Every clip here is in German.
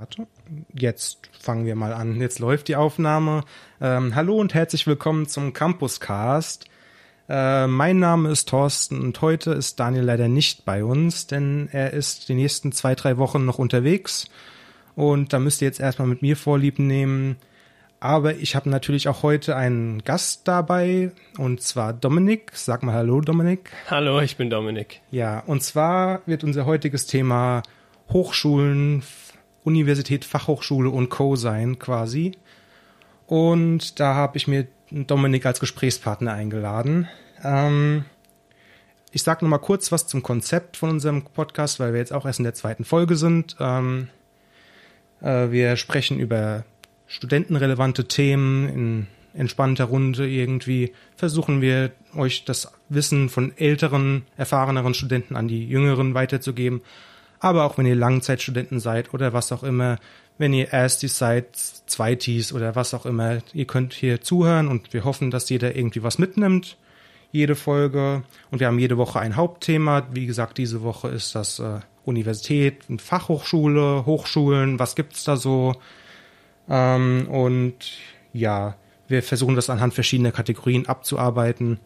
Warte, jetzt fangen wir mal an. Jetzt läuft die Aufnahme. Ähm, hallo und herzlich willkommen zum Campuscast. Äh, mein Name ist Thorsten und heute ist Daniel leider nicht bei uns, denn er ist die nächsten zwei, drei Wochen noch unterwegs. Und da müsst ihr jetzt erstmal mit mir Vorlieb nehmen. Aber ich habe natürlich auch heute einen Gast dabei, und zwar Dominik. Sag mal Hallo, Dominik. Hallo, ich bin Dominik. Ja, und zwar wird unser heutiges Thema Hochschulen, Universität, Fachhochschule und Co. sein quasi. Und da habe ich mir Dominik als Gesprächspartner eingeladen. Ähm, ich sage nur mal kurz was zum Konzept von unserem Podcast, weil wir jetzt auch erst in der zweiten Folge sind. Ähm, äh, wir sprechen über studentenrelevante Themen in entspannter Runde irgendwie. Versuchen wir euch das Wissen von älteren, erfahreneren Studenten an die jüngeren weiterzugeben aber auch wenn ihr Langzeitstudenten seid oder was auch immer, wenn ihr Erstis seid, Zweitis oder was auch immer, ihr könnt hier zuhören und wir hoffen, dass jeder irgendwie was mitnimmt, jede Folge. Und wir haben jede Woche ein Hauptthema. Wie gesagt, diese Woche ist das äh, Universität, Fachhochschule, Hochschulen, was gibt's da so? Ähm, und ja, wir versuchen das anhand verschiedener Kategorien abzuarbeiten.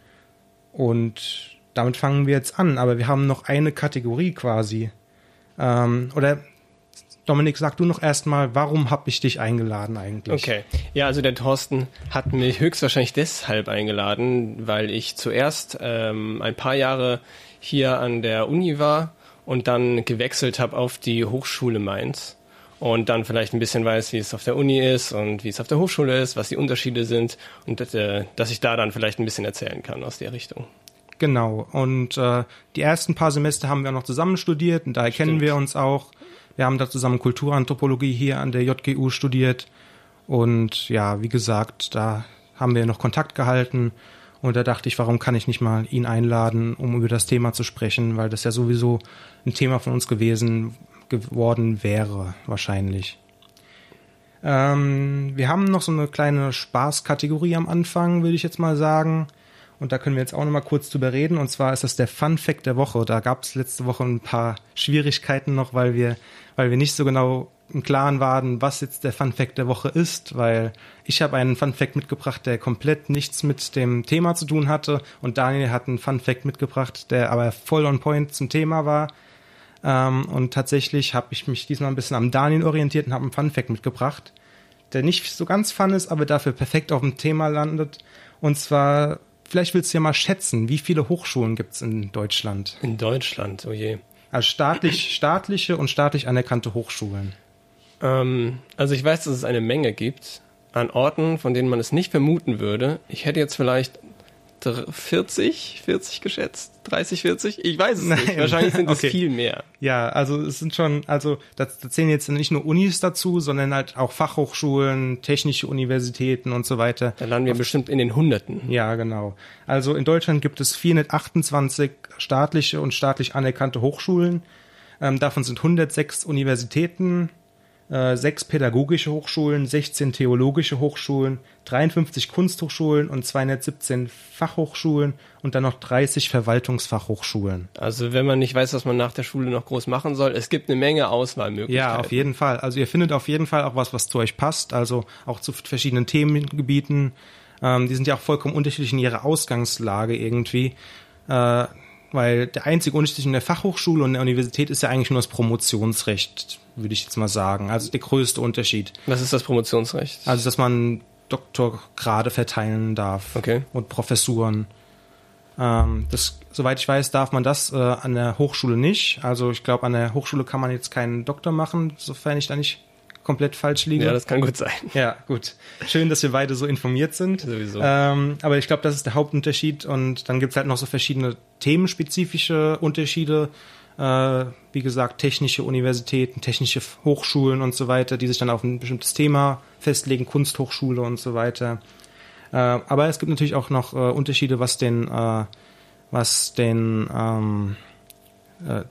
Und damit fangen wir jetzt an. Aber wir haben noch eine Kategorie quasi. Ähm, oder Dominik, sag du noch erstmal, warum habe ich dich eingeladen eigentlich? Okay. Ja, also der Thorsten hat mich höchstwahrscheinlich deshalb eingeladen, weil ich zuerst ähm, ein paar Jahre hier an der Uni war und dann gewechselt habe auf die Hochschule Mainz und dann vielleicht ein bisschen weiß, wie es auf der Uni ist und wie es auf der Hochschule ist, was die Unterschiede sind und äh, dass ich da dann vielleicht ein bisschen erzählen kann aus der Richtung. Genau. Und äh, die ersten paar Semester haben wir auch noch zusammen studiert und daher Stimmt. kennen wir uns auch. Wir haben da zusammen Kulturanthropologie hier an der JGU studiert. Und ja, wie gesagt, da haben wir noch Kontakt gehalten. Und da dachte ich, warum kann ich nicht mal ihn einladen, um über das Thema zu sprechen, weil das ja sowieso ein Thema von uns gewesen geworden wäre, wahrscheinlich. Ähm, wir haben noch so eine kleine Spaßkategorie am Anfang, würde ich jetzt mal sagen. Und da können wir jetzt auch noch mal kurz drüber reden. Und zwar ist das der Fun Fact der Woche. Da gab es letzte Woche ein paar Schwierigkeiten noch, weil wir, weil wir nicht so genau im Klaren waren, was jetzt der Fun Fact der Woche ist, weil ich habe einen Fun Fact mitgebracht, der komplett nichts mit dem Thema zu tun hatte und Daniel hat einen Fun Fact mitgebracht, der aber voll on point zum Thema war. Ähm, und tatsächlich habe ich mich diesmal ein bisschen am Daniel orientiert und habe einen Fun Fact mitgebracht, der nicht so ganz fun ist, aber dafür perfekt auf dem Thema landet. Und zwar vielleicht willst du ja mal schätzen, wie viele Hochschulen gibt es in Deutschland? In Deutschland, oh je. Also staatlich, staatliche und staatlich anerkannte Hochschulen. Ähm, also ich weiß, dass es eine Menge gibt an Orten, von denen man es nicht vermuten würde. Ich hätte jetzt vielleicht 40, 40 geschätzt, 30, 40, ich weiß es Nein. nicht. Wahrscheinlich sind es okay. viel mehr. Ja, also es sind schon, also da, da zählen jetzt nicht nur Unis dazu, sondern halt auch Fachhochschulen, technische Universitäten und so weiter. Da landen wir Auf, bestimmt in den Hunderten. Ja, genau. Also in Deutschland gibt es 428 staatliche und staatlich anerkannte Hochschulen. Ähm, davon sind 106 Universitäten, sechs pädagogische Hochschulen, 16 theologische Hochschulen, 53 Kunsthochschulen und 217 Fachhochschulen und dann noch 30 Verwaltungsfachhochschulen. Also wenn man nicht weiß, was man nach der Schule noch groß machen soll, es gibt eine Menge Auswahlmöglichkeiten. Ja, auf jeden Fall. Also ihr findet auf jeden Fall auch was, was zu euch passt, also auch zu verschiedenen Themengebieten. Ähm, die sind ja auch vollkommen unterschiedlich in ihrer Ausgangslage irgendwie. Äh, weil der einzige Unterschied zwischen der Fachhochschule und der Universität ist ja eigentlich nur das Promotionsrecht, würde ich jetzt mal sagen. Also der größte Unterschied. Was ist das Promotionsrecht? Also, dass man Doktorgrade verteilen darf okay. und Professuren. Ähm, das, soweit ich weiß, darf man das äh, an der Hochschule nicht. Also ich glaube, an der Hochschule kann man jetzt keinen Doktor machen, sofern ich da nicht komplett falsch liege. Ja, das kann gut sein. Ja, gut. Schön, dass wir beide so informiert sind. Sowieso. Ähm, aber ich glaube, das ist der Hauptunterschied. Und dann gibt's halt noch so verschiedene themenspezifische Unterschiede. Äh, wie gesagt, technische Universitäten, technische Hochschulen und so weiter, die sich dann auf ein bestimmtes Thema festlegen, Kunsthochschule und so weiter. Äh, aber es gibt natürlich auch noch äh, Unterschiede, was den, äh, was den ähm, äh,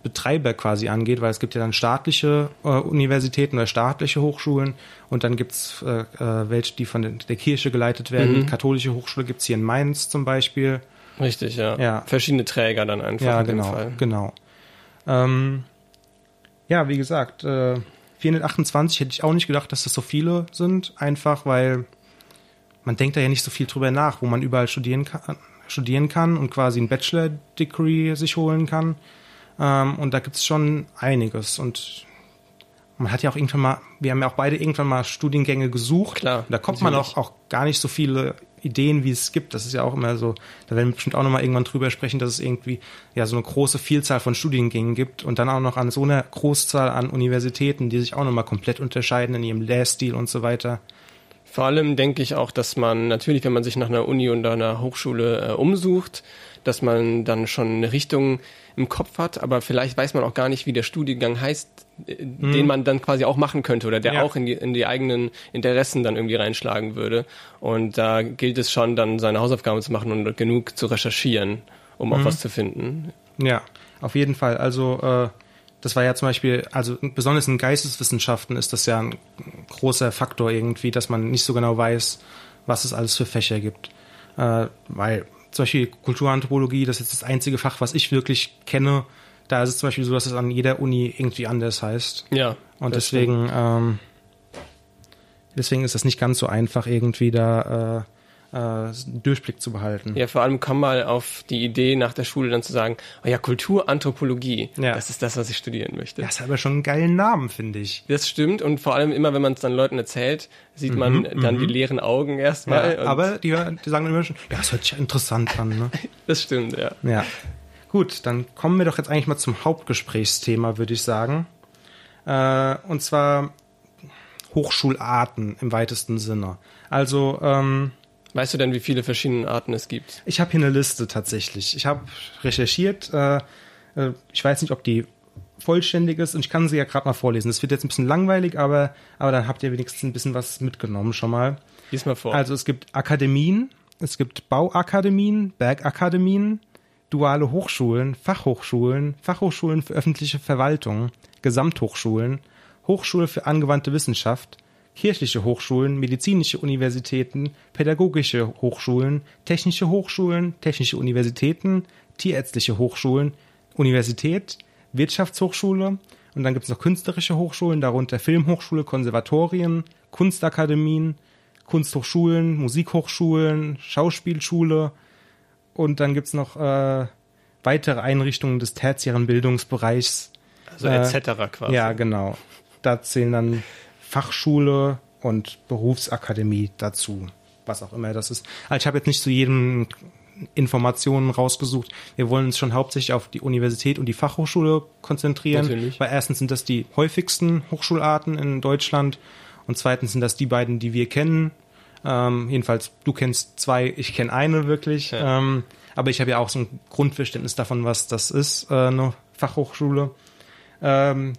Betreiber quasi angeht, weil es gibt ja dann staatliche äh, Universitäten oder staatliche Hochschulen und dann gibt's äh, äh, welche, die von der, der Kirche geleitet werden. Mhm. katholische Hochschule gibt's hier in Mainz zum Beispiel. Richtig, ja. ja. Verschiedene Träger dann einfach. Ja, genau, genau. Ähm, ja, wie gesagt, äh, 428 hätte ich auch nicht gedacht, dass das so viele sind, einfach weil man denkt da ja nicht so viel drüber nach, wo man überall studieren kann, studieren kann und quasi ein Bachelor-Degree sich holen kann. Ähm, und da gibt es schon einiges. Und man hat ja auch irgendwann mal, wir haben ja auch beide irgendwann mal Studiengänge gesucht. Klar. Da kommt man auch, auch gar nicht so viele Ideen, wie es gibt. Das ist ja auch immer so, da werden wir bestimmt auch nochmal irgendwann drüber sprechen, dass es irgendwie ja so eine große Vielzahl von Studiengängen gibt und dann auch noch an so einer Großzahl an Universitäten, die sich auch nochmal komplett unterscheiden in ihrem Lehrstil und so weiter. Vor allem denke ich auch, dass man natürlich, wenn man sich nach einer Uni und einer Hochschule äh, umsucht, dass man dann schon eine Richtung im Kopf hat, aber vielleicht weiß man auch gar nicht, wie der Studiengang heißt, äh, hm. den man dann quasi auch machen könnte oder der ja. auch in die, in die eigenen Interessen dann irgendwie reinschlagen würde. Und da gilt es schon, dann seine Hausaufgaben zu machen und genug zu recherchieren, um hm. auch was zu finden. Ja, auf jeden Fall. Also äh, das war ja zum Beispiel, also besonders in Geisteswissenschaften ist das ja ein großer Faktor irgendwie, dass man nicht so genau weiß, was es alles für Fächer gibt. Äh, weil zum Beispiel Kulturanthropologie, das ist das einzige Fach, was ich wirklich kenne. Da ist es zum Beispiel so, dass es an jeder Uni irgendwie anders heißt. Ja. Und deswegen, ähm, deswegen ist das nicht ganz so einfach, irgendwie da äh, äh, Durchblick zu behalten. Ja, vor allem komm mal auf die Idee nach der Schule dann zu sagen, oh ja, Kulturanthropologie, ja. das ist das, was ich studieren möchte. Das hat aber schon einen geilen Namen, finde ich. Das stimmt und vor allem immer, wenn man es dann Leuten erzählt, sieht man mhm, dann die mhm. leeren Augen erstmal. Ja, aber die, die sagen immer schon, ja, das hört sich ja interessant an. Ne? das stimmt, ja. Ja. Gut, dann kommen wir doch jetzt eigentlich mal zum Hauptgesprächsthema, würde ich sagen. Äh, und zwar Hochschularten im weitesten Sinne. Also, ähm, Weißt du denn, wie viele verschiedene Arten es gibt? Ich habe hier eine Liste tatsächlich. Ich habe recherchiert. Äh, äh, ich weiß nicht, ob die vollständig ist und ich kann sie ja gerade mal vorlesen. Das wird jetzt ein bisschen langweilig, aber, aber dann habt ihr wenigstens ein bisschen was mitgenommen schon mal. Lies mal vor. Also es gibt Akademien, es gibt Bauakademien, Bergakademien, duale Hochschulen, Fachhochschulen, Fachhochschulen für öffentliche Verwaltung, Gesamthochschulen, Hochschule für angewandte Wissenschaft, kirchliche Hochschulen, medizinische Universitäten, pädagogische Hochschulen, technische Hochschulen, technische Universitäten, tierärztliche Hochschulen, Universität, Wirtschaftshochschule und dann gibt es noch künstlerische Hochschulen, darunter Filmhochschule, Konservatorien, Kunstakademien, Kunsthochschulen, Musikhochschulen, Schauspielschule und dann gibt es noch äh, weitere Einrichtungen des tertiären Bildungsbereichs. Also äh, etc. quasi. Ja, genau. Da zählen dann Fachschule und Berufsakademie dazu, was auch immer das ist. Also ich habe jetzt nicht zu jedem Informationen rausgesucht. Wir wollen uns schon hauptsächlich auf die Universität und die Fachhochschule konzentrieren, Natürlich. weil erstens sind das die häufigsten Hochschularten in Deutschland und zweitens sind das die beiden, die wir kennen. Ähm, jedenfalls, du kennst zwei, ich kenne eine wirklich. Ja. Ähm, aber ich habe ja auch so ein Grundverständnis davon, was das ist, äh, eine Fachhochschule. Ähm,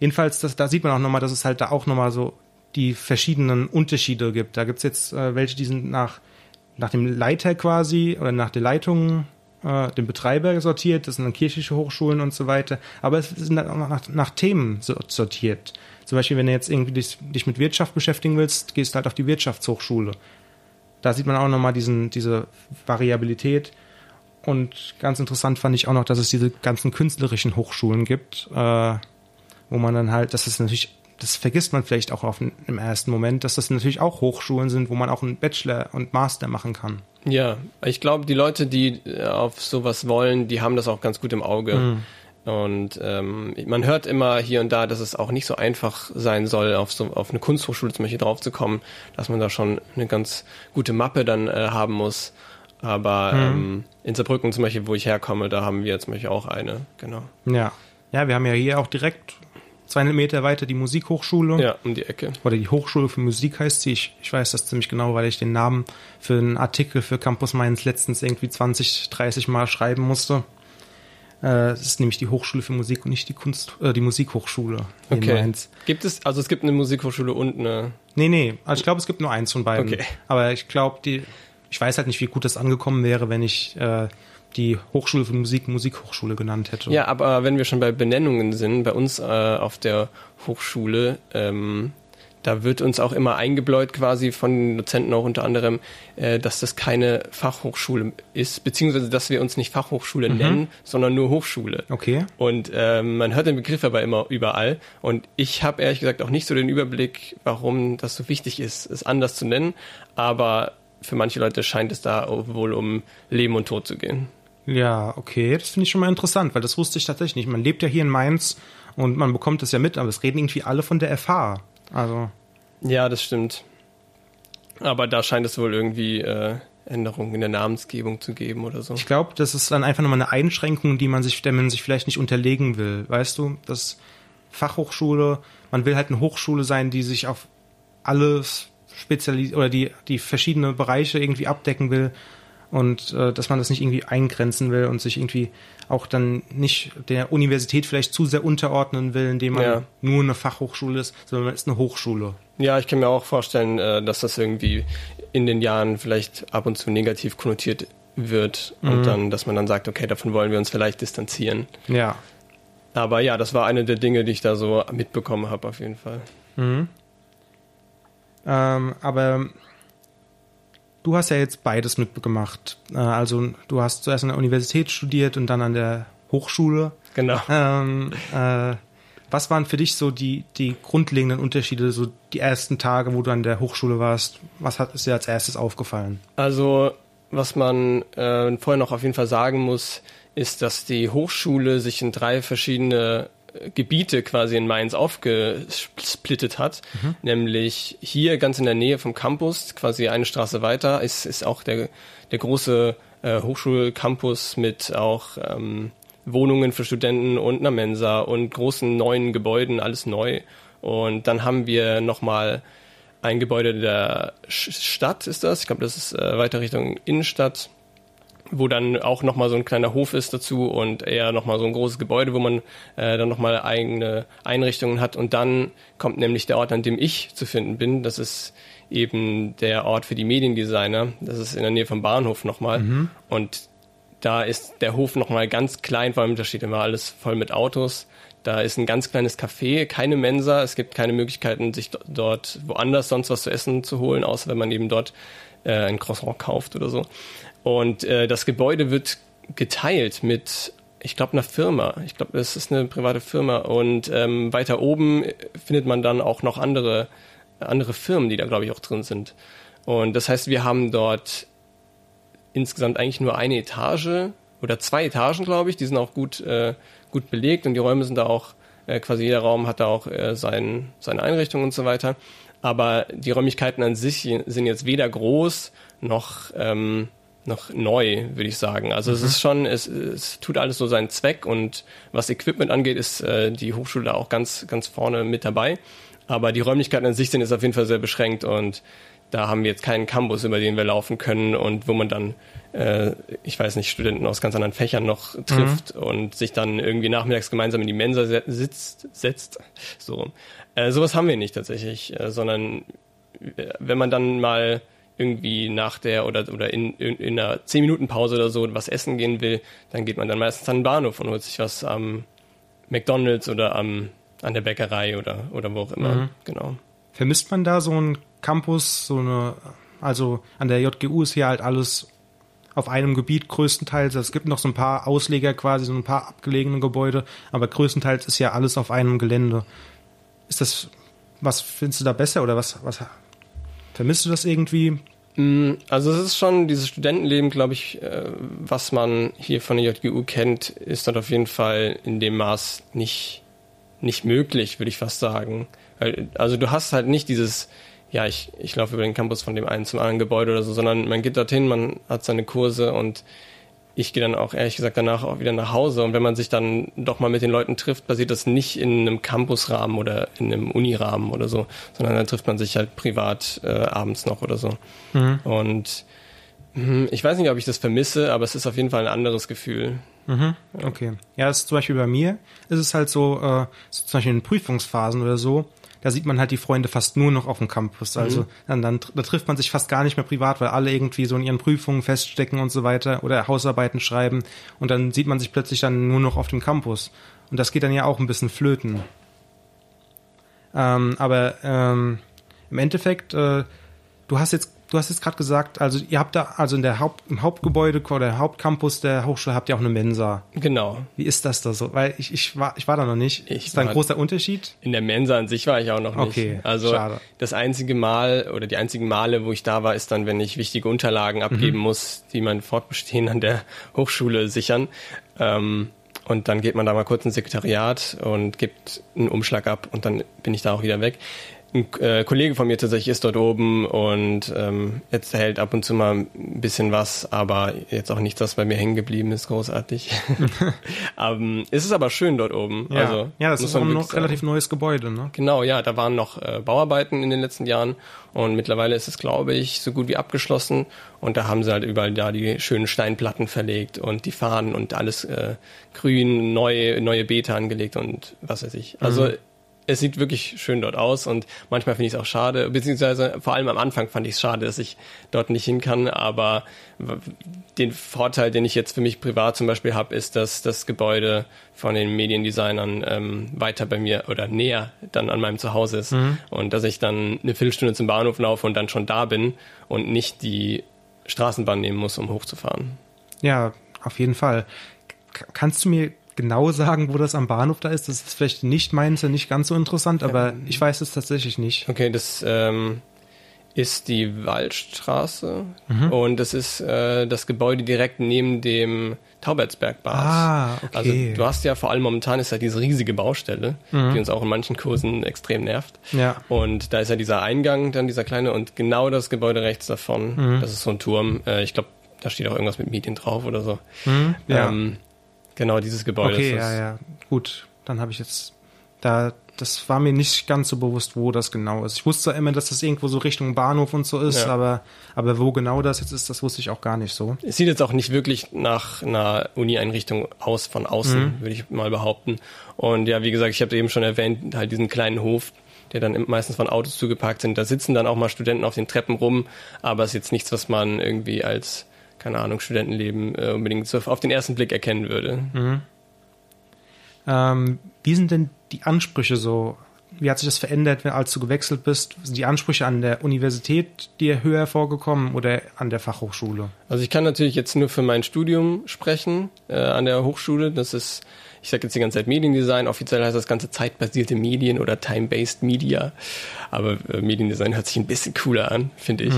Jedenfalls, das, da sieht man auch nochmal, dass es halt da auch nochmal so die verschiedenen Unterschiede gibt. Da gibt's jetzt äh, welche, die sind nach, nach dem Leiter quasi oder nach der Leitung, äh, dem Betreiber sortiert. Das sind dann kirchliche Hochschulen und so weiter. Aber es sind dann auch nach, nach Themen sortiert. Zum Beispiel, wenn du jetzt irgendwie dich, dich mit Wirtschaft beschäftigen willst, gehst du halt auf die Wirtschaftshochschule. Da sieht man auch nochmal diesen, diese Variabilität. Und ganz interessant fand ich auch noch, dass es diese ganzen künstlerischen Hochschulen gibt. Äh, wo man dann halt, das ist natürlich, das vergisst man vielleicht auch auf, im ersten Moment, dass das natürlich auch Hochschulen sind, wo man auch einen Bachelor und Master machen kann. Ja, ich glaube, die Leute, die äh, auf sowas wollen, die haben das auch ganz gut im Auge. Mhm. Und ähm, man hört immer hier und da, dass es auch nicht so einfach sein soll, auf so auf eine Kunsthochschule zum Beispiel draufzukommen, dass man da schon eine ganz gute Mappe dann äh, haben muss. Aber mhm. ähm, in Saarbrücken zum Beispiel, wo ich herkomme, da haben wir zum Beispiel auch eine, genau. Ja. Ja, wir haben ja hier auch direkt 200 Meter weiter die Musikhochschule. Ja, um die Ecke. Oder die Hochschule für Musik heißt sie. Ich, ich weiß das ziemlich genau, weil ich den Namen für einen Artikel für Campus Mainz letztens irgendwie 20, 30 Mal schreiben musste. Äh, es ist nämlich die Hochschule für Musik und nicht die Kunst, äh, die Musikhochschule in okay. Mainz. Gibt es, also es gibt eine Musikhochschule und eine. Nee, nee. Also ich glaube, es gibt nur eins von beiden. Okay. Aber ich glaube, die, ich weiß halt nicht, wie gut das angekommen wäre, wenn ich äh, die Hochschule für Musik Musikhochschule genannt hätte. Ja, aber wenn wir schon bei Benennungen sind, bei uns äh, auf der Hochschule, ähm, da wird uns auch immer eingebläut quasi von den Dozenten auch unter anderem, äh, dass das keine Fachhochschule ist, beziehungsweise dass wir uns nicht Fachhochschule mhm. nennen, sondern nur Hochschule. Okay. Und äh, man hört den Begriff aber immer überall. Und ich habe ehrlich gesagt auch nicht so den Überblick, warum das so wichtig ist, es anders zu nennen. Aber für manche Leute scheint es da wohl um Leben und Tod zu gehen. Ja, okay, das finde ich schon mal interessant, weil das wusste ich tatsächlich nicht. Man lebt ja hier in Mainz und man bekommt das ja mit, aber es reden irgendwie alle von der FH. Also. Ja, das stimmt. Aber da scheint es wohl irgendwie äh, Änderungen in der Namensgebung zu geben oder so. Ich glaube, das ist dann einfach nochmal eine Einschränkung, die man sich, der man sich vielleicht nicht unterlegen will. Weißt du, das Fachhochschule, man will halt eine Hochschule sein, die sich auf alles spezialisiert oder die, die verschiedene Bereiche irgendwie abdecken will und äh, dass man das nicht irgendwie eingrenzen will und sich irgendwie auch dann nicht der Universität vielleicht zu sehr unterordnen will, indem man ja. nur eine Fachhochschule ist, sondern man ist eine Hochschule. Ja, ich kann mir auch vorstellen, äh, dass das irgendwie in den Jahren vielleicht ab und zu negativ konnotiert wird und mhm. dann, dass man dann sagt, okay, davon wollen wir uns vielleicht distanzieren. Ja. Aber ja, das war eine der Dinge, die ich da so mitbekommen habe, auf jeden Fall. Mhm. Ähm, aber du hast ja jetzt beides mitgemacht. Äh, also du hast zuerst an der Universität studiert und dann an der Hochschule. Genau. Ähm, äh, was waren für dich so die, die grundlegenden Unterschiede, so die ersten Tage, wo du an der Hochschule warst? Was hat ist dir als erstes aufgefallen? Also, was man äh, vorher noch auf jeden Fall sagen muss, ist, dass die Hochschule sich in drei verschiedene Gebiete quasi in Mainz aufgesplittet hat. Mhm. Nämlich hier ganz in der Nähe vom Campus, quasi eine Straße weiter, ist, ist auch der, der große äh, Hochschulcampus mit auch ähm, Wohnungen für Studenten und einer Mensa und großen neuen Gebäuden, alles neu. Und dann haben wir nochmal ein Gebäude der Stadt, ist das. Ich glaube, das ist äh, weiter Richtung Innenstadt wo dann auch nochmal so ein kleiner Hof ist dazu und eher nochmal so ein großes Gebäude, wo man äh, dann nochmal eigene Einrichtungen hat. Und dann kommt nämlich der Ort, an dem ich zu finden bin. Das ist eben der Ort für die Mediendesigner. Das ist in der Nähe vom Bahnhof nochmal. Mhm. Und da ist der Hof nochmal ganz klein, vor allem da steht immer alles voll mit Autos. Da ist ein ganz kleines Café, keine Mensa. Es gibt keine Möglichkeiten, sich dort woanders sonst was zu essen zu holen, außer wenn man eben dort äh, ein Croissant kauft oder so. Und äh, das Gebäude wird geteilt mit, ich glaube, einer Firma. Ich glaube, es ist eine private Firma. Und ähm, weiter oben findet man dann auch noch andere, andere Firmen, die da, glaube ich, auch drin sind. Und das heißt, wir haben dort insgesamt eigentlich nur eine Etage oder zwei Etagen, glaube ich. Die sind auch gut, äh, gut belegt und die Räume sind da auch, äh, quasi jeder Raum hat da auch äh, sein, seine Einrichtung und so weiter. Aber die Räumlichkeiten an sich sind jetzt weder groß noch ähm, noch neu, würde ich sagen. Also mhm. es ist schon, es, es tut alles so seinen Zweck und was Equipment angeht, ist äh, die Hochschule da auch ganz, ganz vorne mit dabei. Aber die Räumlichkeiten an sich sind jetzt auf jeden Fall sehr beschränkt und da haben wir jetzt keinen Campus, über den wir laufen können und wo man dann, äh, ich weiß nicht, Studenten aus ganz anderen Fächern noch trifft mhm. und sich dann irgendwie nachmittags gemeinsam in die Mensa sitzt, setzt. So, äh, sowas haben wir nicht tatsächlich, äh, sondern äh, wenn man dann mal irgendwie nach der oder, oder in, in, in einer 10-Minuten-Pause oder so was essen gehen will, dann geht man dann meistens an den Bahnhof und holt sich was am McDonalds oder am, an der Bäckerei oder, oder wo auch immer. Mhm. Genau. Vermisst man da so einen Campus, so eine, also an der JGU ist hier halt alles auf einem Gebiet größtenteils. Es gibt noch so ein paar Ausleger quasi, so ein paar abgelegene Gebäude, aber größtenteils ist ja alles auf einem Gelände. Ist das, was findest du da besser oder was, was Vermisst du das irgendwie? Mm, also es ist schon dieses Studentenleben, glaube ich, äh, was man hier von der JGU kennt, ist dort auf jeden Fall in dem Maß nicht, nicht möglich, würde ich fast sagen. Also du hast halt nicht dieses, ja, ich, ich laufe über den Campus von dem einen zum anderen Gebäude oder so, sondern man geht dorthin, man hat seine Kurse und ich gehe dann auch ehrlich gesagt danach auch wieder nach Hause. Und wenn man sich dann doch mal mit den Leuten trifft, passiert das nicht in einem Campusrahmen oder in einem Unirahmen oder so, sondern dann trifft man sich halt privat äh, abends noch oder so. Mhm. Und mh, ich weiß nicht, ob ich das vermisse, aber es ist auf jeden Fall ein anderes Gefühl. Mhm. Okay. Ja, das ist zum Beispiel bei mir ist es halt so, äh, so zum Beispiel in Prüfungsphasen oder so, da sieht man halt die Freunde fast nur noch auf dem Campus. Also mhm. dann, dann da trifft man sich fast gar nicht mehr privat, weil alle irgendwie so in ihren Prüfungen feststecken und so weiter oder Hausarbeiten schreiben und dann sieht man sich plötzlich dann nur noch auf dem Campus. Und das geht dann ja auch ein bisschen flöten. Ähm, aber ähm, im Endeffekt, äh, du hast jetzt du hast jetzt gerade gesagt, also ihr habt da, also in der Haupt, im Hauptgebäude oder Hauptcampus der Hochschule habt ihr auch eine Mensa. Genau. Wie ist das da so? Weil ich, ich war, ich war da noch nicht. Ich ist da ein großer Unterschied? In der Mensa an sich war ich auch noch nicht. Okay, also schade. das einzige Mal oder die einzigen Male, wo ich da war, ist dann, wenn ich wichtige Unterlagen abgeben Mhm. muss, die mein Fortbestehen an der Hochschule sichern. Ähm, und dann geht man da mal kurz ins Sekretariat und gibt einen Umschlag ab und dann bin ich da auch wieder weg. Ein äh, Kollege von mir tatsächlich ist dort oben und ähm, erzählt ab und zu mal ein bisschen was, aber jetzt auch nichts, was bei mir hängen geblieben ist, großartig. ähm, es ist aber schön dort oben. Ja, also, ja das ist auch noch relativ neues Gebäude, ne? Genau, ja, da waren noch äh, Bauarbeiten in den letzten Jahren und mittlerweile ist es, glaube ich, so gut wie abgeschlossen und da haben sie halt überall da die schönen Steinplatten verlegt und die Fahnen und alles äh, grün, neue, neue Beete angelegt und was weiß ich. Also es sieht wirklich schön dort aus und manchmal finde ich es auch schade, beziehungsweise vor allem am Anfang fand ich es schade, dass ich dort nicht hin kann, aber den Vorteil, den ich jetzt für mich privat zum Beispiel habe, ist, dass das Gebäude von den Mediendesignern ähm, weiter bei mir oder näher dann an meinem Zuhause ist und dass ich dann eine Viertelstunde zum Bahnhof laufe und dann schon da bin und nicht die Straßenbahn nehmen muss, um hochzufahren. Ja, auf jeden Fall. Kannst du mir genau sagen, wo das am Bahnhof da ist? Das ist vielleicht nicht meins, ja nicht ganz so interessant, aber ich weiß es tatsächlich nicht. Okay, das ähm, ist die Waldstraße und das ist äh, das Gebäude direkt neben dem Taubertsbergbad. Ah, okay. Also du hast ja vor allem momentan ist ja diese riesige Baustelle, die uns auch in manchen Kursen extrem nervt. Ja. Und da ist ja dieser Eingang, dann dieser kleine und genau das Gebäude rechts davon, das ist so ein Turm. Äh, ich glaube, da steht auch irgendwas mit Medien drauf oder so. Ja. Ähm, genau, dieses Gebäude Okay, ja, ja. Gut, dann habe ich jetzt da das war mir nicht ganz so bewusst, wo das genau ist. Ich wusste immer, dass das irgendwo so Richtung Bahnhof und so ist, Ja. aber aber wo genau das jetzt ist, das wusste ich auch gar nicht so. Es sieht jetzt auch nicht wirklich nach einer Uni-Einrichtung aus von außen, Mhm. würde ich mal behaupten. Und ja, wie gesagt, ich habe eben schon erwähnt, halt diesen kleinen Hof, der dann meistens von Autos zugeparkt sind. Da sitzen dann auch mal Studenten auf den Treppen rum, aber es ist jetzt nichts, was man irgendwie als, keine Ahnung, Studentenleben äh, unbedingt so auf den ersten Blick erkennen würde. Mhm. Ähm, wie sind denn die Ansprüche so? Wie hat sich das verändert, wenn, als du gewechselt bist? Sind die Ansprüche an der Universität dir höher vorgekommen oder an der Fachhochschule? Also ich kann natürlich jetzt nur für mein Studium sprechen äh, an der Hochschule. Das ist, ich sage jetzt die ganze Zeit Mediendesign. Offiziell heißt das Ganze zeitbasierte Medien oder Time-Based Media. Aber äh, Mediendesign hört sich ein bisschen cooler an, finde ich.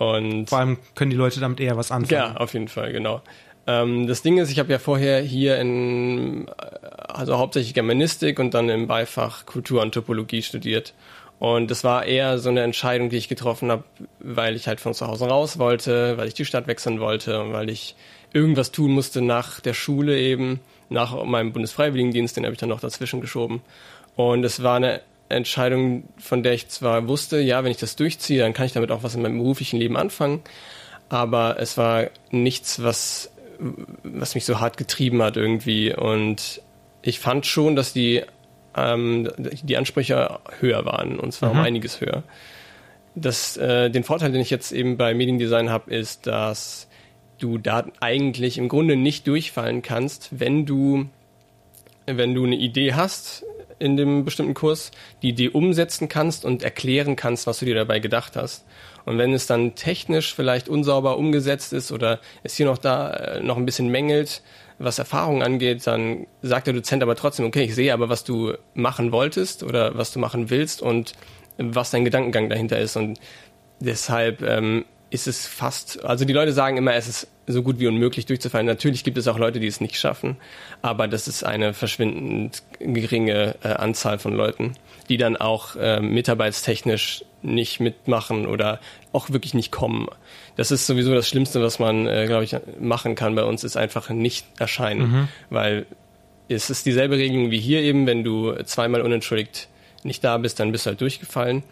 Und Vor allem können die Leute damit eher was anfangen. ja, auf jeden Fall, genau. Ähm, das Ding ist, ich habe ja vorher hier in, also hauptsächlich Germanistik und dann im Beifach Kultur und Topologie studiert. Und das war eher so eine Entscheidung, die ich getroffen habe, weil ich halt von zu Hause raus wollte, weil ich die Stadt wechseln wollte und weil ich irgendwas tun musste nach der Schule eben, nach meinem Bundesfreiwilligendienst, den habe ich dann noch dazwischen geschoben. Und es war eine Entscheidung, von der ich zwar wusste, ja, wenn ich das durchziehe, dann kann ich damit auch was in meinem beruflichen Leben anfangen, aber es war nichts, was, was mich so hart getrieben hat irgendwie. Und ich fand schon, dass die, ähm, die Ansprüche höher waren, und zwar um einiges höher. Das, äh, den Vorteil, den ich jetzt eben bei Mediendesign habe, ist, dass du da eigentlich im Grunde nicht durchfallen kannst, wenn du, wenn du eine Idee hast in dem bestimmten Kurs, die Idee umsetzen kannst und erklären kannst, was du dir dabei gedacht hast. Und wenn es dann technisch vielleicht unsauber umgesetzt ist oder es hier noch da äh, noch ein bisschen mängelt, was Erfahrung angeht, dann sagt der Dozent aber trotzdem, okay, ich sehe aber, was du machen wolltest oder was du machen willst und was dein Gedankengang dahinter ist. Und deshalb ähm, ist es fast, also die Leute sagen immer, es ist so gut wie unmöglich durchzufallen. Natürlich gibt es auch Leute, die es nicht schaffen, aber das ist eine verschwindend geringe äh, Anzahl von Leuten, die dann auch äh, mitarbeitstechnisch nicht mitmachen oder auch wirklich nicht kommen. Das ist sowieso das Schlimmste, was man, äh, glaube ich, machen kann bei uns, ist einfach nicht erscheinen, weil es ist dieselbe Regelung wie hier eben, wenn du zweimal unentschuldigt nicht da bist, dann bist du halt durchgefallen.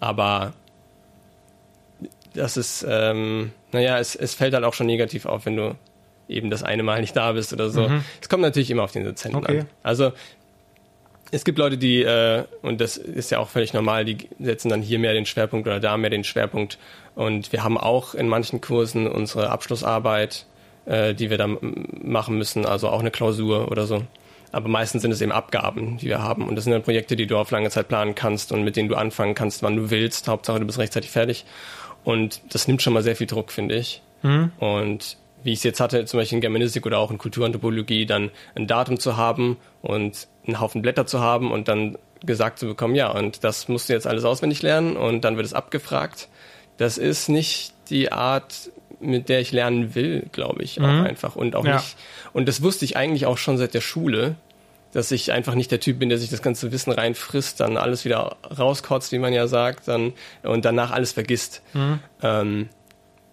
Aber das ist, ähm, naja, es, es fällt halt auch schon negativ auf, wenn du eben das eine Mal nicht da bist oder so. Es kommt natürlich immer auf den Dozenten Okay. an. Also es gibt Leute, die, äh, und das ist ja auch völlig normal, die setzen dann hier mehr den Schwerpunkt oder da mehr den Schwerpunkt. Und wir haben auch in manchen Kursen unsere Abschlussarbeit, äh, die wir dann machen müssen, also auch eine Klausur oder so. aber meistens sind es eben Abgaben, die wir haben. Und das sind dann Projekte, die du auf lange Zeit planen kannst und mit denen du anfangen kannst, wann du willst. Hauptsache, du bist rechtzeitig fertig. Und das nimmt schon mal sehr viel Druck, finde ich. Mhm. Und wie ich es jetzt hatte, zum Beispiel in Germanistik oder auch in Kulturanthropologie, dann ein Datum zu haben und einen Haufen Blätter zu haben und dann gesagt zu bekommen, ja, und das musst du jetzt alles auswendig lernen und dann wird es abgefragt. Das ist nicht die Art, mit der ich lernen will, glaube ich, mhm. auch einfach. Und auch ja. nicht, und das wusste ich eigentlich auch schon seit der Schule, dass ich einfach nicht der Typ bin, der sich das ganze Wissen reinfrisst, dann alles wieder rauskotzt, wie man ja sagt, dann, und danach alles vergisst. Mhm. Ähm,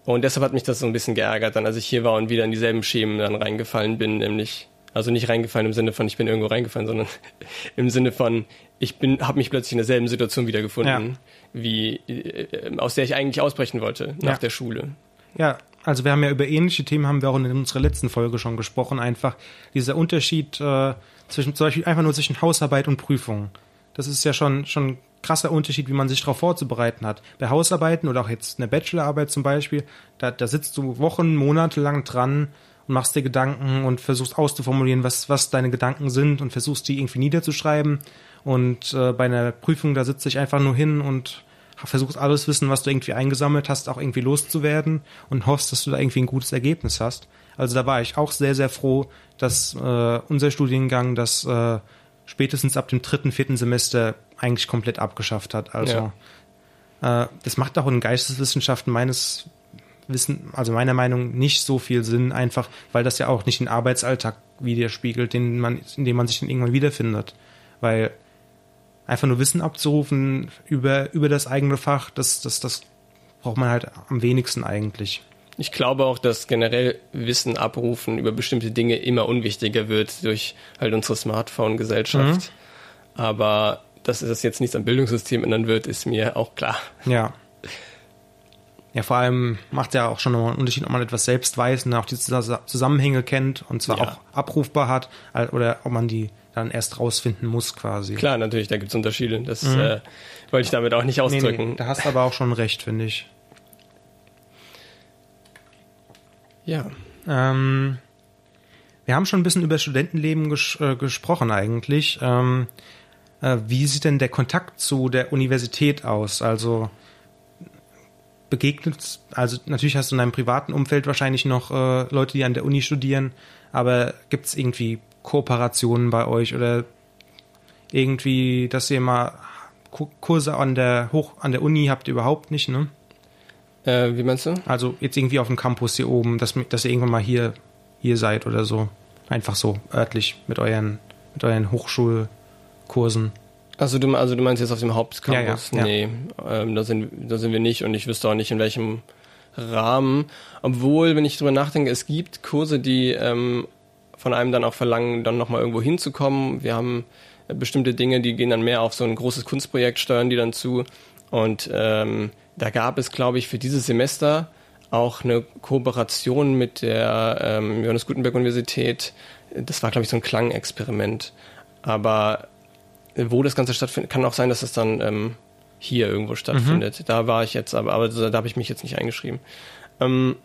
und deshalb hat mich das so ein bisschen geärgert, dann als ich hier war und wieder in dieselben Schemen dann reingefallen bin, nämlich, also nicht reingefallen im Sinne von, ich bin irgendwo reingefallen, sondern im Sinne von, ich bin, habe mich plötzlich in derselben Situation wiedergefunden, ja. wie äh, aus der ich eigentlich ausbrechen wollte nach ja. der Schule. Ja, also wir haben ja über ähnliche Themen haben wir auch in unserer letzten Folge schon gesprochen. Einfach dieser Unterschied äh, zwischen zum Beispiel einfach nur zwischen Hausarbeit und Prüfung. Das ist ja schon schon ein krasser Unterschied, wie man sich darauf vorzubereiten hat. Bei Hausarbeiten oder auch jetzt eine Bachelorarbeit zum Beispiel, da, da sitzt du Wochen, Monate lang dran und machst dir Gedanken und versuchst auszuformulieren, was, was deine Gedanken sind und versuchst die irgendwie niederzuschreiben. Und äh, bei einer Prüfung, da sitze ich einfach nur hin und versuchst alles Wissen, was du irgendwie eingesammelt hast, auch irgendwie loszuwerden und hoffst, dass du da irgendwie ein gutes Ergebnis hast. Also da war ich auch sehr, sehr froh, dass äh, unser Studiengang das äh, spätestens ab dem dritten, vierten Semester eigentlich komplett abgeschafft hat. Also ja. äh, das macht auch in Geisteswissenschaften meines Wissen, also meiner Meinung nicht so viel Sinn, einfach weil das ja auch nicht den Arbeitsalltag widerspiegelt, den man, in dem man sich dann irgendwann wiederfindet. Weil einfach nur Wissen abzurufen über, über das eigene Fach, das, das, das braucht man halt am wenigsten eigentlich. Ich glaube auch, dass generell Wissen abrufen über bestimmte Dinge immer unwichtiger wird durch halt unsere Smartphone-Gesellschaft. Mhm. Aber dass es jetzt nichts am Bildungssystem ändern wird, ist mir auch klar. Ja. Ja, vor allem macht ja auch schon nochmal einen Unterschied, ob man etwas selbst weiß und auch die Zusammenhänge kennt und zwar ja. auch abrufbar hat oder ob man die dann erst rausfinden muss quasi. Klar, natürlich, da gibt es Unterschiede. Das mhm. äh, wollte ich damit auch nicht ausdrücken. Nee, nee, da hast du aber auch schon recht, finde ich. Ja. Ähm, wir haben schon ein bisschen über Studentenleben ges äh, gesprochen eigentlich. Ähm, äh, wie sieht denn der Kontakt zu der Universität aus? Also begegnet, also natürlich hast du in deinem privaten Umfeld wahrscheinlich noch äh, Leute, die an der Uni studieren, aber gibt es irgendwie Kooperationen bei euch oder irgendwie, dass ihr mal Kurse an der Hoch an der Uni habt überhaupt nicht, ne? Äh, wie meinst du? Also jetzt irgendwie auf dem Campus hier oben, dass, dass ihr irgendwann mal hier hier seid oder so. Einfach so örtlich mit euren mit euren Hochschulkursen. Also du, also du meinst jetzt auf dem Hauptcampus? Ja, ja, nee, ja. Ähm, da, sind, da sind wir nicht und ich wüsste auch nicht, in welchem Rahmen. Obwohl, wenn ich drüber nachdenke, es gibt Kurse, die ähm, von einem dann auch verlangen, dann nochmal irgendwo hinzukommen. Wir haben äh, bestimmte Dinge, die gehen dann mehr auf so ein großes Kunstprojekt, steuern die dann zu. Und ähm, da gab es, glaube ich, für dieses Semester auch eine Kooperation mit der ähm, Johannes Gutenberg Universität. Das war, glaube ich, so ein Klangexperiment. Aber wo das Ganze stattfindet, kann auch sein, dass es dann ähm, hier irgendwo stattfindet. Mhm. Da war ich jetzt, aber, aber da habe ich mich jetzt nicht eingeschrieben. Ähm,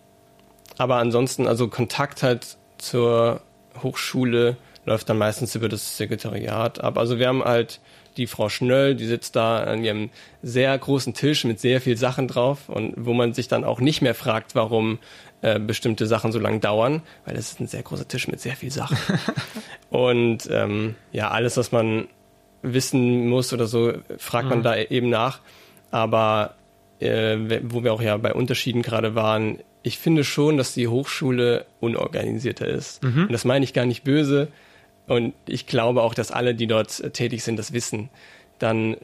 aber ansonsten, also Kontakt halt zur Hochschule läuft dann meistens über das Sekretariat ab. Also wir haben halt die Frau Schnöll, die sitzt da an ihrem sehr großen Tisch mit sehr viel Sachen drauf und wo man sich dann auch nicht mehr fragt, warum äh, bestimmte Sachen so lange dauern, weil es ist ein sehr großer Tisch mit sehr viel Sachen. und ähm, ja, alles, was man wissen muss oder so, fragt man mhm. da eben nach. Aber äh, wo wir auch ja bei Unterschieden gerade waren, ich finde schon, dass die Hochschule unorganisierter ist. Mhm. Und das meine ich gar nicht böse. Und ich glaube auch, dass alle, die dort tätig sind, das wissen. Dann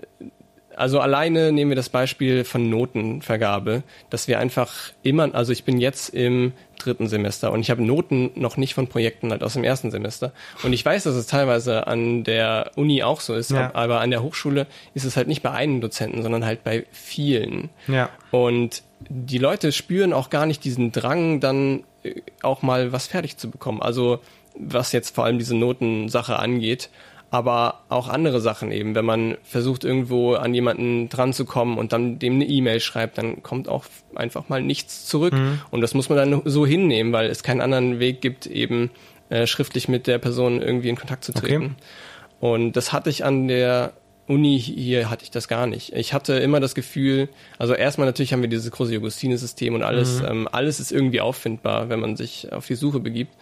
also alleine nehmen wir das Beispiel von Notenvergabe, dass wir einfach immer, also ich bin jetzt im dritten Semester und ich habe Noten noch nicht von Projekten halt aus dem ersten Semester. Und ich weiß, dass es teilweise an der Uni auch so ist, ja. aber an der Hochschule ist es halt nicht bei einem Dozenten, sondern halt bei vielen. Ja. Und die Leute spüren auch gar nicht diesen Drang, dann äh, auch mal was fertig zu bekommen. Also was jetzt vor allem diese Notensache angeht aber auch andere Sachen eben. Wenn man versucht, irgendwo an jemanden dran zu kommen und dann dem eine E-Mail schreibt, dann kommt auch einfach mal nichts zurück. Mhm. Und das muss man dann so hinnehmen, weil es keinen anderen Weg gibt, eben äh, schriftlich mit der Person irgendwie in Kontakt zu treten. Okay. Und das hatte ich an der Uni hier hatte ich das gar nicht. Ich hatte immer das Gefühl, also erstmal natürlich haben wir dieses große Augustine-System und alles, mhm. ähm, alles ist irgendwie auffindbar, wenn man sich auf die Suche begibt.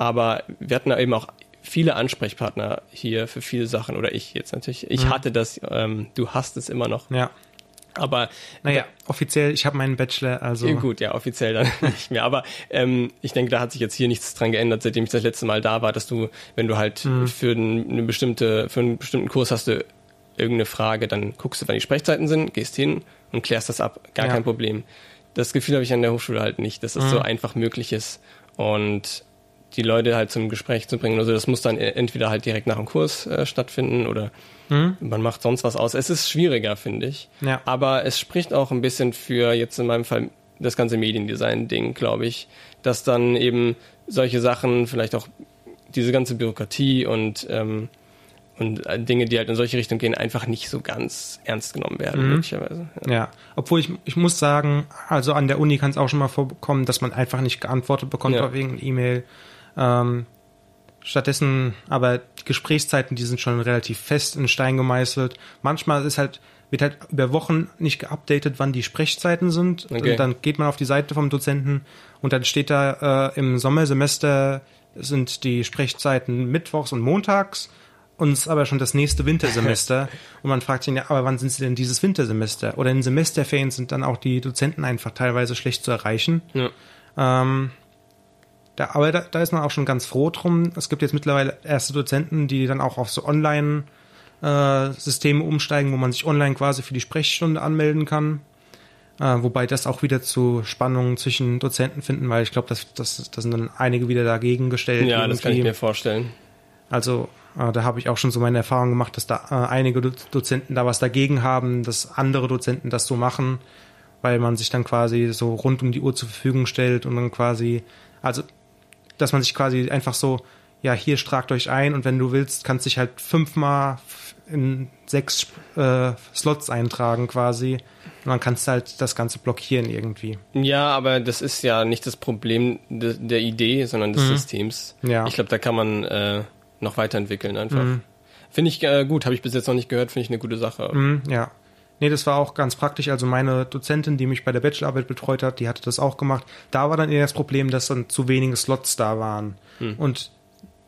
Aber wir hatten eben auch viele Ansprechpartner hier für viele Sachen oder ich jetzt natürlich. Ich mhm. hatte das, ähm, du hast es immer noch. Ja. Aber naja, offiziell, ich habe meinen Bachelor, also. Gut, ja, offiziell dann nicht mehr. Aber ähm, ich denke, da hat sich jetzt hier nichts dran geändert, seitdem ich das letzte Mal da war, dass du, wenn du halt mhm. für eine bestimmte, für einen bestimmten Kurs hast du irgendeine Frage, dann guckst du, wann die Sprechzeiten sind, gehst hin und klärst das ab. Gar ja. kein Problem. Das Gefühl habe ich an der Hochschule halt nicht, dass es mhm. so einfach möglich ist. Und die Leute halt zum Gespräch zu bringen. Also das muss dann e-, entweder halt direkt nach dem Kurs äh, stattfinden oder mhm. man macht sonst was aus. Es ist schwieriger, finde ich. Ja. Aber es spricht auch ein bisschen für jetzt in meinem Fall das ganze Mediendesign-Ding, glaube ich, dass dann eben solche Sachen, vielleicht auch diese ganze Bürokratie und ähm, und äh, Dinge, die halt in solche Richtung gehen, einfach nicht so ganz ernst genommen werden, mhm. möglicherweise. Ja. ja. obwohl ich, ich muss sagen, also an der Uni kann es auch schon mal vorkommen, dass man einfach nicht geantwortet bekommt ja. irgendeine E-Mail. Ähm, stattdessen, aber die Gesprächszeiten, die sind schon relativ fest in Stein gemeißelt. Manchmal ist halt, wird halt über Wochen nicht geupdatet, wann die Sprechzeiten sind. Okay. Und dann geht man auf die Seite vom Dozenten und dann steht da äh, im Sommersemester sind die Sprechzeiten mittwochs und montags uns aber schon das nächste Wintersemester und man fragt sich ja, aber wann sind sie denn dieses Wintersemester? Oder in Semesterferien sind dann auch die Dozenten einfach teilweise schlecht zu erreichen. Ja. Ähm, da, aber da, da, ist man auch schon ganz froh drum. Es gibt jetzt mittlerweile erste Dozenten, die dann auch auf so Online-Systeme äh, umsteigen, wo man sich online quasi für die Sprechstunde anmelden kann. Äh, wobei das auch wieder zu Spannungen zwischen Dozenten finden, weil ich glaube, das, das, das sind dann einige wieder dagegen gestellt. Ja, irgendwie. das kann ich mir vorstellen. Also äh, da habe ich auch schon so meine Erfahrung gemacht, dass da äh, einige Do Dozenten da was dagegen haben, dass andere Dozenten das so machen, weil man sich dann quasi so rund um die Uhr zur Verfügung stellt und dann quasi, also dass man sich quasi einfach so, ja, hier stragt euch ein und wenn du willst, kannst dich halt fünfmal in sechs äh, Slots eintragen quasi. Und dann kannst du halt das Ganze blockieren irgendwie. Ja, aber das ist ja nicht das Problem de der Idee, sondern des mhm. Systems. Ja. Ich glaube, da kann man äh, noch weiterentwickeln einfach. Mhm. Finde ich äh, gut, habe ich bis jetzt noch nicht gehört, finde ich eine gute Sache. Mhm, ja. Nee, das war auch ganz praktisch. Also meine Dozentin, die mich bei der Bachelorarbeit betreut hat, die hatte das auch gemacht. Da war dann eher das Problem, dass dann zu wenige Slots da waren. Hm. Und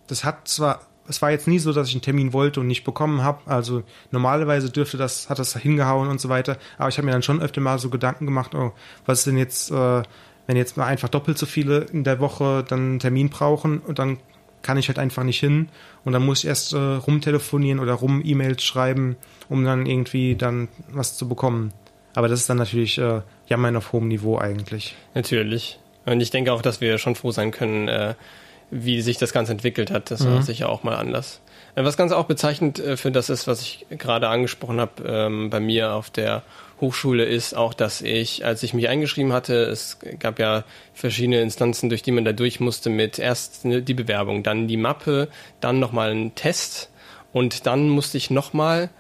das hat zwar, es war jetzt nie so, dass ich einen Termin wollte und nicht bekommen habe. Also normalerweise dürfte das, hat das hingehauen und so weiter. Aber ich habe mir dann schon öfter mal so Gedanken gemacht, oh, was ist denn jetzt, äh, wenn jetzt mal einfach doppelt so viele in der Woche dann einen Termin brauchen und dann kann ich halt einfach nicht hin und dann muss ich erst äh, rumtelefonieren oder rum E-Mails schreiben, um dann irgendwie dann was zu bekommen. Aber das ist dann natürlich äh, Jammern auf hohem Niveau eigentlich. Natürlich. Und ich denke auch, dass wir schon froh sein können, äh, wie sich das Ganze entwickelt hat. Das mhm. war sicher auch mal anders. Äh, was ganz auch bezeichnend äh, für das ist, was ich gerade angesprochen habe, ähm, bei mir auf der Hochschule ist auch, dass ich, als ich mich eingeschrieben hatte, es gab ja verschiedene Instanzen, durch die man da durch musste mit erst die Bewerbung, dann die Mappe, dann nochmal ein Test und dann musste ich nochmal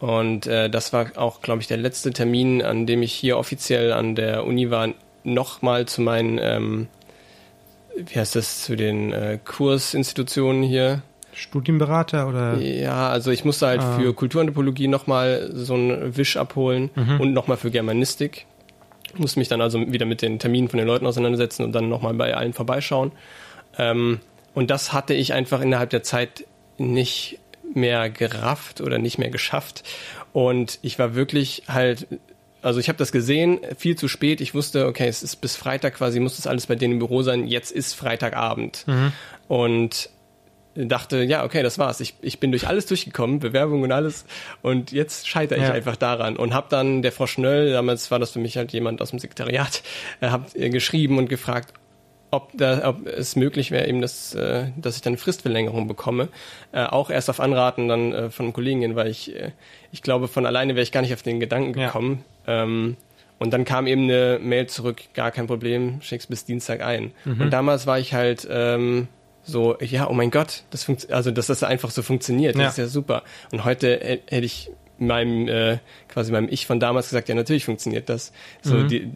und äh, das war auch, glaube ich, der letzte Termin, an dem ich hier offiziell an der Uni war, nochmal zu meinen, ähm, wie heißt das, zu den äh, Kursinstitutionen hier, Studienberater oder? Ja, also ich musste halt ah. für Kulturanthropologie nochmal so einen Wisch abholen mhm. und nochmal für Germanistik. Ich musste mich dann also wieder mit den Terminen von den Leuten auseinandersetzen und dann nochmal bei allen vorbeischauen. Ähm, und das hatte ich einfach innerhalb der Zeit nicht mehr gerafft oder nicht mehr geschafft. Und ich war wirklich halt also ich habe das gesehen, viel zu spät. Ich wusste, okay, es ist bis Freitag quasi, muss das alles bei denen im Büro sein. Jetzt ist Freitagabend. Mhm. Und dachte, ja, okay, das war's. Ich, ich bin durch alles durchgekommen, Bewerbung und alles. Und jetzt scheitere ich ja. einfach daran. Und habe dann der Frau Schnöll, damals war das für mich halt jemand aus dem Sekretariat, äh, hab äh, geschrieben und gefragt, ob, da, ob es möglich wäre, eben, das, äh, dass ich dann eine Fristverlängerung bekomme. Äh, auch erst auf Anraten dann äh, von einem Kollegen, weil ich, äh, ich glaube, von alleine wäre ich gar nicht auf den Gedanken gekommen. Ja. Ähm, und dann kam eben eine Mail zurück, gar kein Problem, schick's bis Dienstag ein. Mhm. Und damals war ich halt ähm, so, ja, oh mein Gott, das funkt, also dass das einfach so funktioniert, das ja. ist ja super. Und heute hätte ich meinem äh, quasi meinem Ich von damals gesagt, ja natürlich funktioniert das. So Mhm. die,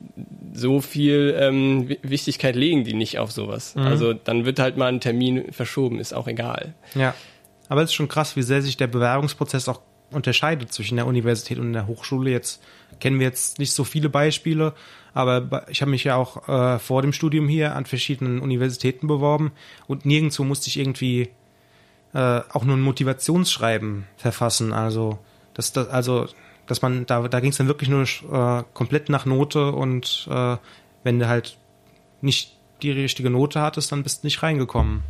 so viel ähm, Wi- Wichtigkeit legen die nicht auf sowas. Mhm. Also dann wird halt mal ein Termin verschoben, ist auch egal. Ja. Aber es ist schon krass, wie sehr sich der Bewerbungsprozess auch unterscheidet zwischen der Universität und der Hochschule. Jetzt kennen wir jetzt nicht so viele Beispiele, aber ich habe mich ja auch äh, vor dem Studium hier an verschiedenen Universitäten beworben und nirgendwo musste ich irgendwie äh, auch nur ein Motivationsschreiben verfassen. Also, dass das, also, dass man, da, da ging es dann wirklich nur äh, komplett nach Note und äh, wenn du halt nicht die richtige Note hattest, dann bist du nicht reingekommen.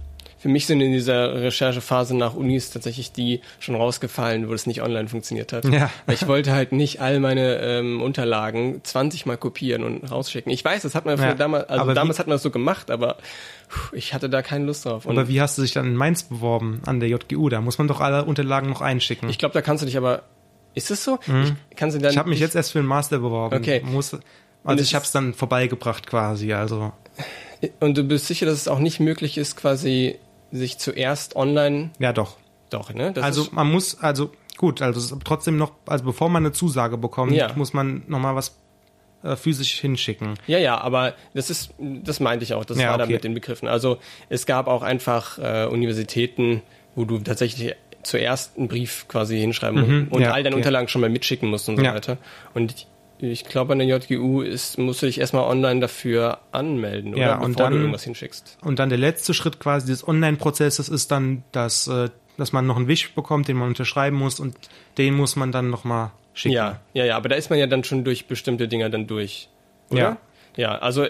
Für mich sind in dieser Recherchephase nach Unis tatsächlich die schon rausgefallen, wo das nicht online funktioniert hat. Ja. Weil ich wollte halt nicht all meine ähm, Unterlagen 20 Mal kopieren und rausschicken. Ich weiß, das hat man Ja, damals, also aber wie- damals hat man das so gemacht, aber puh, ich hatte da keine Lust drauf. Und Aber wie hast du dich dann in Mainz beworben an der JGU? Da muss man doch alle Unterlagen noch einschicken. ich glaube, da kannst du dich aber, ist es so? Ich, kannst du dann Mhm. Ich habe mich jetzt erst für den Master beworben. Okay. Muss, also ich habe es dann vorbeigebracht quasi. Also Und du bist sicher, dass es auch nicht möglich ist, quasi sich zuerst online, ja doch. doch, ne? Das also man muss, also gut, also trotzdem noch, also bevor man eine Zusage bekommt, Ja. muss man noch mal was äh, physisch hinschicken. Ja, ja, aber das ist, das meinte ich auch, das Ja, war da okay. mit den Begriffen. Also es gab auch einfach äh, Universitäten, wo du tatsächlich zuerst einen Brief quasi hinschreiben Mhm, musst und ja, all deine okay. Unterlagen schon mal mitschicken musst und so weiter. Und ich, glaube, an der JGU ist, musst du dich erstmal online dafür anmelden, oder? Ja, Bevor und du dann- irgendwas hinschickst. Und dann der letzte Schritt quasi des Online-Prozesses ist dann, dass, äh, dass man noch einen Wisch bekommt, den man unterschreiben muss und den muss man dann noch mal schicken. Ja, ja, ja, aber da ist man ja dann schon durch bestimmte Dinger dann durch. Oder? Ja. Ja, also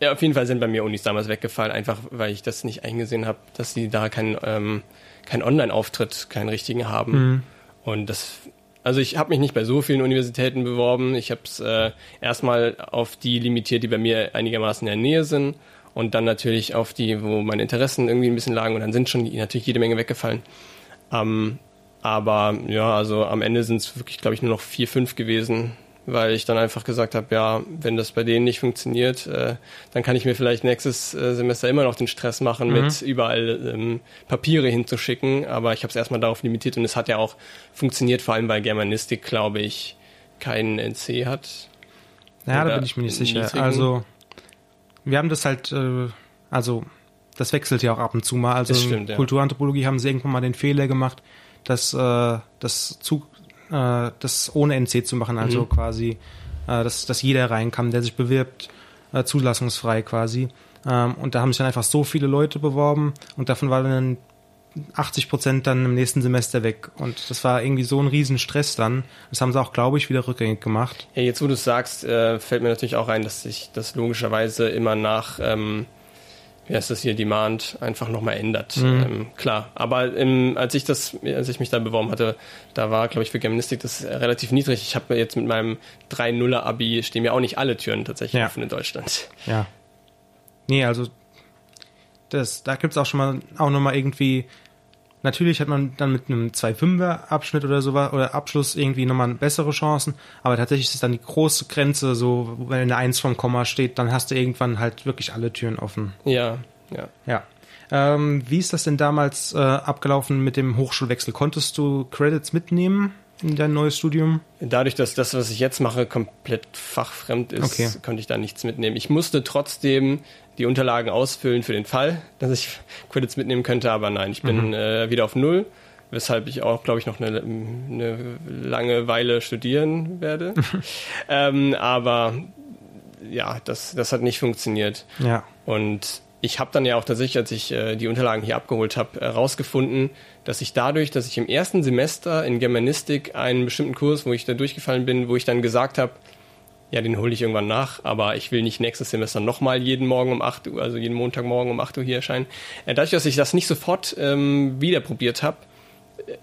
ja, auf jeden Fall sind bei mir Unis damals weggefallen, einfach weil ich das nicht eingesehen habe, dass sie da keinen ähm, keinen Online-Auftritt, keinen richtigen haben. Mhm. Und das, also ich habe mich nicht bei so vielen Universitäten beworben. Ich habe es äh, erstmal auf die limitiert, die bei mir einigermaßen in der Nähe sind. Und dann natürlich auf die, wo meine Interessen irgendwie ein bisschen lagen. Und dann sind schon natürlich jede Menge weggefallen. Ähm, aber ja, also am Ende sind es wirklich, glaube ich, nur noch vier, fünf gewesen, weil ich dann einfach gesagt habe, ja, wenn das bei denen nicht funktioniert, äh, dann kann ich mir vielleicht nächstes äh, Semester immer noch den Stress machen, mit überall ähm, Papiere hinzuschicken. Aber ich habe es erstmal darauf limitiert und es hat ja auch funktioniert, vor allem weil Germanistik, glaube ich, keinen NC hat. Ja, da bin ich mir nicht sicher. niedrigen. Also, wir haben das halt, äh, also, das wechselt ja auch ab und zu mal. Also, in stimmt, ja. Kulturanthropologie haben sie irgendwann mal den Fehler gemacht, das, äh, das, zu, äh, das ohne NC zu machen. Also Mhm. quasi, äh, dass, dass jeder reinkam, der sich bewirbt, äh, zulassungsfrei quasi. Ähm, und da haben sich dann einfach so viele Leute beworben und davon waren dann 80 Prozent dann im nächsten Semester weg. Und das war irgendwie so ein Riesenstress dann. Das haben sie auch, glaube ich, wieder rückgängig gemacht. Ja, jetzt wo du es sagst, äh, fällt mir natürlich auch ein, dass sich das logischerweise immer nach, ähm, wie heißt das hier, Demand einfach nochmal ändert. Ähm, klar, aber ähm, als ich das, als ich mich da beworben hatte, da war, glaube ich, für Germanistik das relativ niedrig. Ich habe jetzt mit meinem 3-0er-Abi stehen mir auch nicht alle Türen tatsächlich Ja. offen in Deutschland. Ja. Nee, also das, da gibt's auch schon mal auch noch mal irgendwie. Natürlich hat man dann mit einem 2,5er Abschnitt oder so oder Abschluss irgendwie nochmal bessere Chancen, aber tatsächlich ist dann die große Grenze, so wenn eine 1 vom Komma steht, dann hast du irgendwann halt wirklich alle Türen offen. Ja, ja. Ja. Ähm, wie ist das denn damals äh, abgelaufen mit dem Hochschulwechsel? Konntest du Credits mitnehmen in dein neues Studium? Dadurch, dass das, was ich jetzt mache, komplett fachfremd ist, Okay. konnte ich da nichts mitnehmen. Ich musste trotzdem die Unterlagen ausfüllen für den Fall, dass ich Credits mitnehmen könnte, aber nein, ich bin äh, wieder auf Null, weshalb ich auch, glaube ich, noch eine, eine lange Weile studieren werde. ähm, aber ja, das, das hat nicht funktioniert. Ja. Und ich habe dann ja auch tatsächlich, als ich äh, die Unterlagen hier abgeholt habe, herausgefunden, dass ich dadurch, dass ich im ersten Semester in Germanistik einen bestimmten Kurs, wo ich da durchgefallen bin, wo ich dann gesagt habe, ja, den hole ich irgendwann nach, aber ich will nicht nächstes Semester nochmal jeden Morgen um 8 Uhr, also jeden Montagmorgen um 8 Uhr hier erscheinen. Äh, dadurch, dass ich das nicht sofort ähm, wieder probiert habe,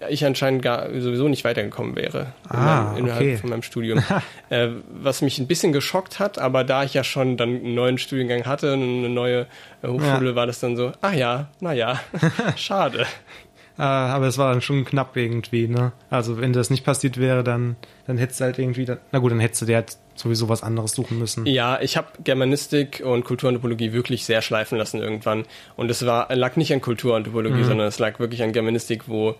ich anscheinend gar sowieso nicht weitergekommen wäre in Ah, meinem, innerhalb okay. von meinem Studium. äh, was mich ein bisschen geschockt hat, aber da ich ja schon dann einen neuen Studiengang hatte, eine neue äh, Hochschule, Ja. war das dann so, ach ja, naja, schade. Äh, aber es war dann schon knapp irgendwie, ne? Also wenn das nicht passiert wäre, dann, dann hättest du halt irgendwie, dann, na gut, dann hättest du dir halt sowieso was anderes suchen müssen. Ja, ich habe Germanistik und Kulturanthropologie wirklich sehr schleifen lassen irgendwann. Und es war lag nicht an Kulturanthropologie, sondern es lag wirklich an Germanistik, wo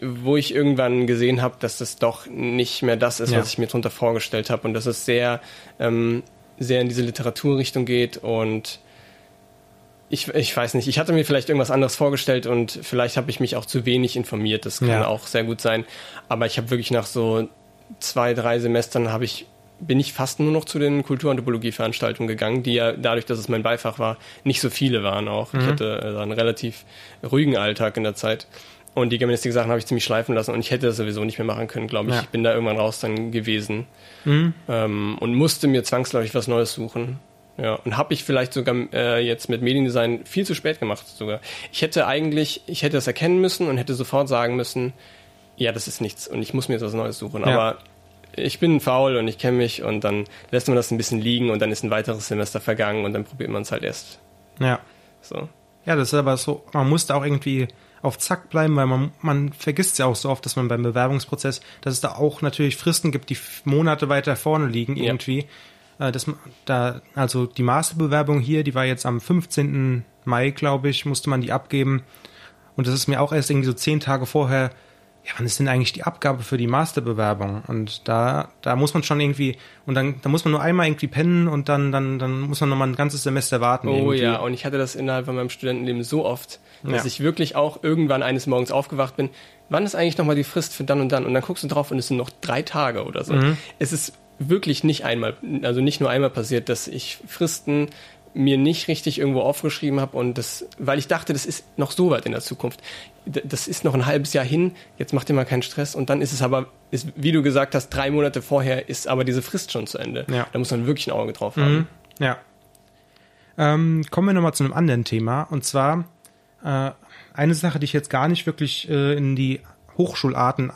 wo ich irgendwann gesehen habe, dass das doch nicht mehr das ist, Ja. was ich mir darunter vorgestellt habe und dass es sehr, ähm, sehr in diese Literaturrichtung geht und ich, ich weiß nicht, ich hatte mir vielleicht irgendwas anderes vorgestellt und vielleicht habe ich mich auch zu wenig informiert, das kann Ja. auch sehr gut sein, aber ich habe wirklich nach so zwei, drei Semestern habe ich bin ich fast nur noch zu den Kulturanthropologie-Veranstaltungen gegangen, die ja dadurch, dass es mein Beifach war, nicht so viele waren auch. Ich hatte äh, einen relativ ruhigen Alltag in der Zeit. Und die Germanistik-Sachen habe ich ziemlich schleifen lassen und ich hätte das sowieso nicht mehr machen können, glaube ich. Ja. Ich bin da irgendwann raus dann gewesen ähm, und musste mir zwangsläufig was Neues suchen. Ja, und habe ich vielleicht sogar äh, jetzt mit Mediendesign viel zu spät gemacht sogar. Ich hätte eigentlich, ich hätte das erkennen müssen und hätte sofort sagen müssen, ja, das ist nichts und ich muss mir jetzt was Neues suchen. Ja. Aber ich bin faul und ich kenne mich und dann lässt man das ein bisschen liegen und dann ist ein weiteres Semester vergangen und dann probiert man es halt erst. Ja. So. Ja, das ist aber so, man muss da auch irgendwie auf Zack bleiben, weil man, man vergisst ja auch so oft, dass man beim Bewerbungsprozess, dass es da auch natürlich Fristen gibt, die Monate weiter vorne liegen Ja. irgendwie. Äh, Das, da, also die Masterbewerbung hier, die war jetzt am 15. Mai, glaube ich, musste man die abgeben. Und das ist mir auch erst irgendwie so zehn Tage vorher, ja, wann ist denn eigentlich die Abgabe für die Masterbewerbung? Und da, da muss man schon irgendwie, und dann, da muss man nur einmal irgendwie pennen und dann, dann, dann muss man nochmal ein ganzes Semester warten. Oh irgendwie. ja, und ich hatte das innerhalb von meinem Studentenleben so oft, dass Ja. ich wirklich auch irgendwann eines Morgens aufgewacht bin. Wann ist eigentlich nochmal die Frist für dann und dann? Und dann guckst du drauf und es sind noch drei Tage oder so. Mhm. Es ist wirklich nicht einmal, also nicht nur einmal passiert, dass ich Fristen mir nicht richtig irgendwo aufgeschrieben habe und das, weil ich dachte, das ist noch so weit in der Zukunft. Das ist noch ein halbes Jahr hin, jetzt mach dir mal keinen Stress und dann ist es aber, ist, wie du gesagt hast, drei Monate vorher ist aber diese Frist schon zu Ende. Ja. Da muss man wirklich ein Auge drauf haben. Ja. Ähm, kommen wir nochmal zu einem anderen Thema. Und zwar äh, eine Sache, die ich jetzt gar nicht wirklich äh, in die Hochschularten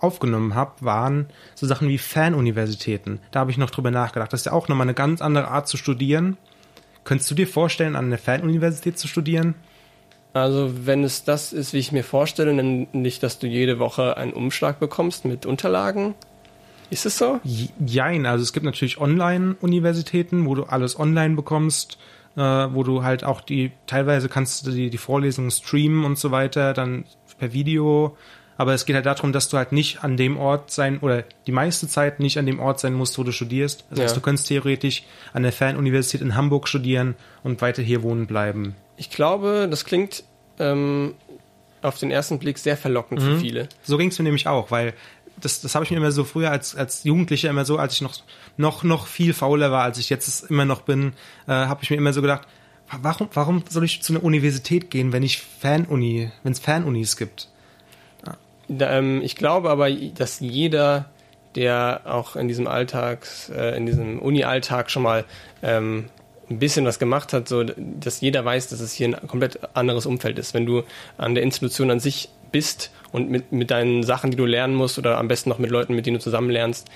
aufgenommen habe, waren so Sachen wie Fanuniversitäten. Da habe ich noch drüber nachgedacht. Das ist ja auch nochmal eine ganz andere Art zu studieren. Könntest du dir vorstellen, an einer Fanuniversität zu studieren? Also wenn es das ist, wie ich mir vorstelle, dann nicht, dass du jede Woche einen Umschlag bekommst mit Unterlagen. Ist es so? Jein, also es gibt natürlich Online-Universitäten, wo du alles online bekommst, äh, wo du halt auch die, teilweise kannst du die, die Vorlesungen streamen und so weiter, dann per Video. Aber es geht halt darum, dass du halt nicht an dem Ort sein oder die meiste Zeit nicht an dem Ort sein musst, wo du studierst. Das heißt, Ja. du könntest theoretisch an der Fernuniversität in Hamburg studieren und weiter hier wohnen bleiben. Ich glaube, das klingt ähm, auf den ersten Blick sehr verlockend für viele. So ging es mir nämlich auch, weil das, das habe ich mir immer so früher als, als Jugendlicher immer so, als ich noch, noch, noch viel fauler war, als ich jetzt immer noch bin, äh, habe ich mir immer so gedacht, wa- warum, warum soll ich zu einer Universität gehen, wenn ich Fanuni, wenn es Fanunis gibt? Ähm, ich glaube aber, dass jeder, der auch in diesem Alltags, äh, in diesem Uni-Alltag schon mal ähm, ein bisschen was gemacht hat, so dass jeder weiß, dass es hier ein komplett anderes Umfeld ist. Wenn du an der Institution an sich bist und mit, mit deinen Sachen, die du lernen musst, oder am besten noch mit Leuten, mit denen du zusammen lernst,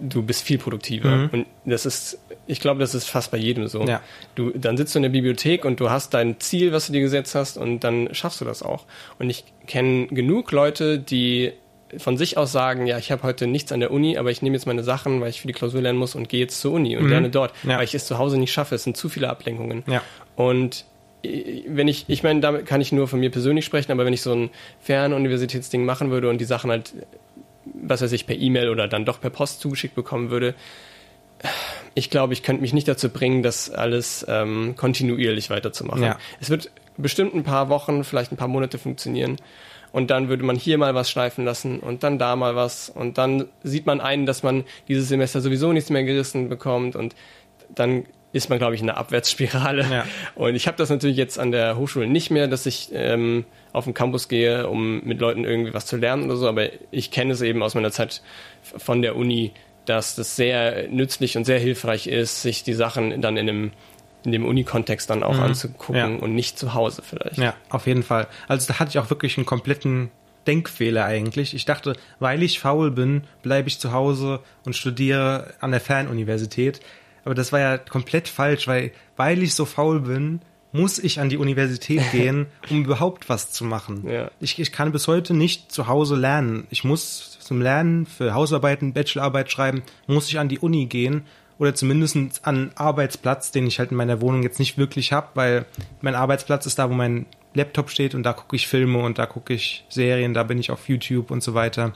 du bist viel produktiver. Mhm. Und das ist, ich glaube, das ist fast bei jedem so. Ja. Du, dann sitzt du in der Bibliothek und du hast dein Ziel, was du dir gesetzt hast, und dann schaffst du das auch. Und ich kenne genug Leute, die von sich aus sagen, ja, ich habe heute nichts an der Uni, aber ich nehme jetzt meine Sachen, weil ich für die Klausur lernen muss und gehe jetzt zur Uni und lerne dort, Ja. weil ich es zu Hause nicht schaffe. Es sind zu viele Ablenkungen. Ja. Und äh, wenn ich, ich meine, damit kann ich nur von mir persönlich sprechen, aber wenn ich so ein Fernuniversitätsding machen würde und die Sachen halt, was weiß ich, per E-Mail oder dann doch per Post zugeschickt bekommen würde, ich glaube, ich könnte mich nicht dazu bringen, das alles ähm, kontinuierlich weiterzumachen. Ja. Es wird bestimmt ein paar Wochen, vielleicht ein paar Monate funktionieren. Und dann würde man hier mal was schleifen lassen und dann da mal was. Und dann sieht man ein, dass man dieses Semester sowieso nichts mehr gerissen bekommt. Und dann ist man, glaube ich, in einer Abwärtsspirale. Ja. Und ich habe das natürlich jetzt an der Hochschule nicht mehr, dass ich ähm, auf den Campus gehe, um mit Leuten irgendwie was zu lernen oder so. Aber ich kenne es eben aus meiner Zeit von der Uni, dass das sehr nützlich und sehr hilfreich ist, sich die Sachen dann in dem, in dem Uni-Kontext dann auch anzugucken Mhm. Ja. und nicht zu Hause vielleicht. Ja, auf jeden Fall. Also da hatte ich auch wirklich einen kompletten Denkfehler eigentlich. Ich dachte, weil ich faul bin, bleibe ich zu Hause und studiere an der Fernuniversität. Aber das war ja komplett falsch, weil, weil ich so faul bin, muss ich an die Universität gehen, um überhaupt was zu machen. Ja. Ich, ich kann bis heute nicht zu Hause lernen. Ich muss zum Lernen für Hausarbeiten, Bachelorarbeit schreiben, muss ich an die Uni gehen oder zumindest an einen Arbeitsplatz, den ich halt in meiner Wohnung jetzt nicht wirklich habe, weil mein Arbeitsplatz ist da, wo mein Laptop steht und da gucke ich Filme und da gucke ich Serien, da bin ich auf YouTube und so weiter.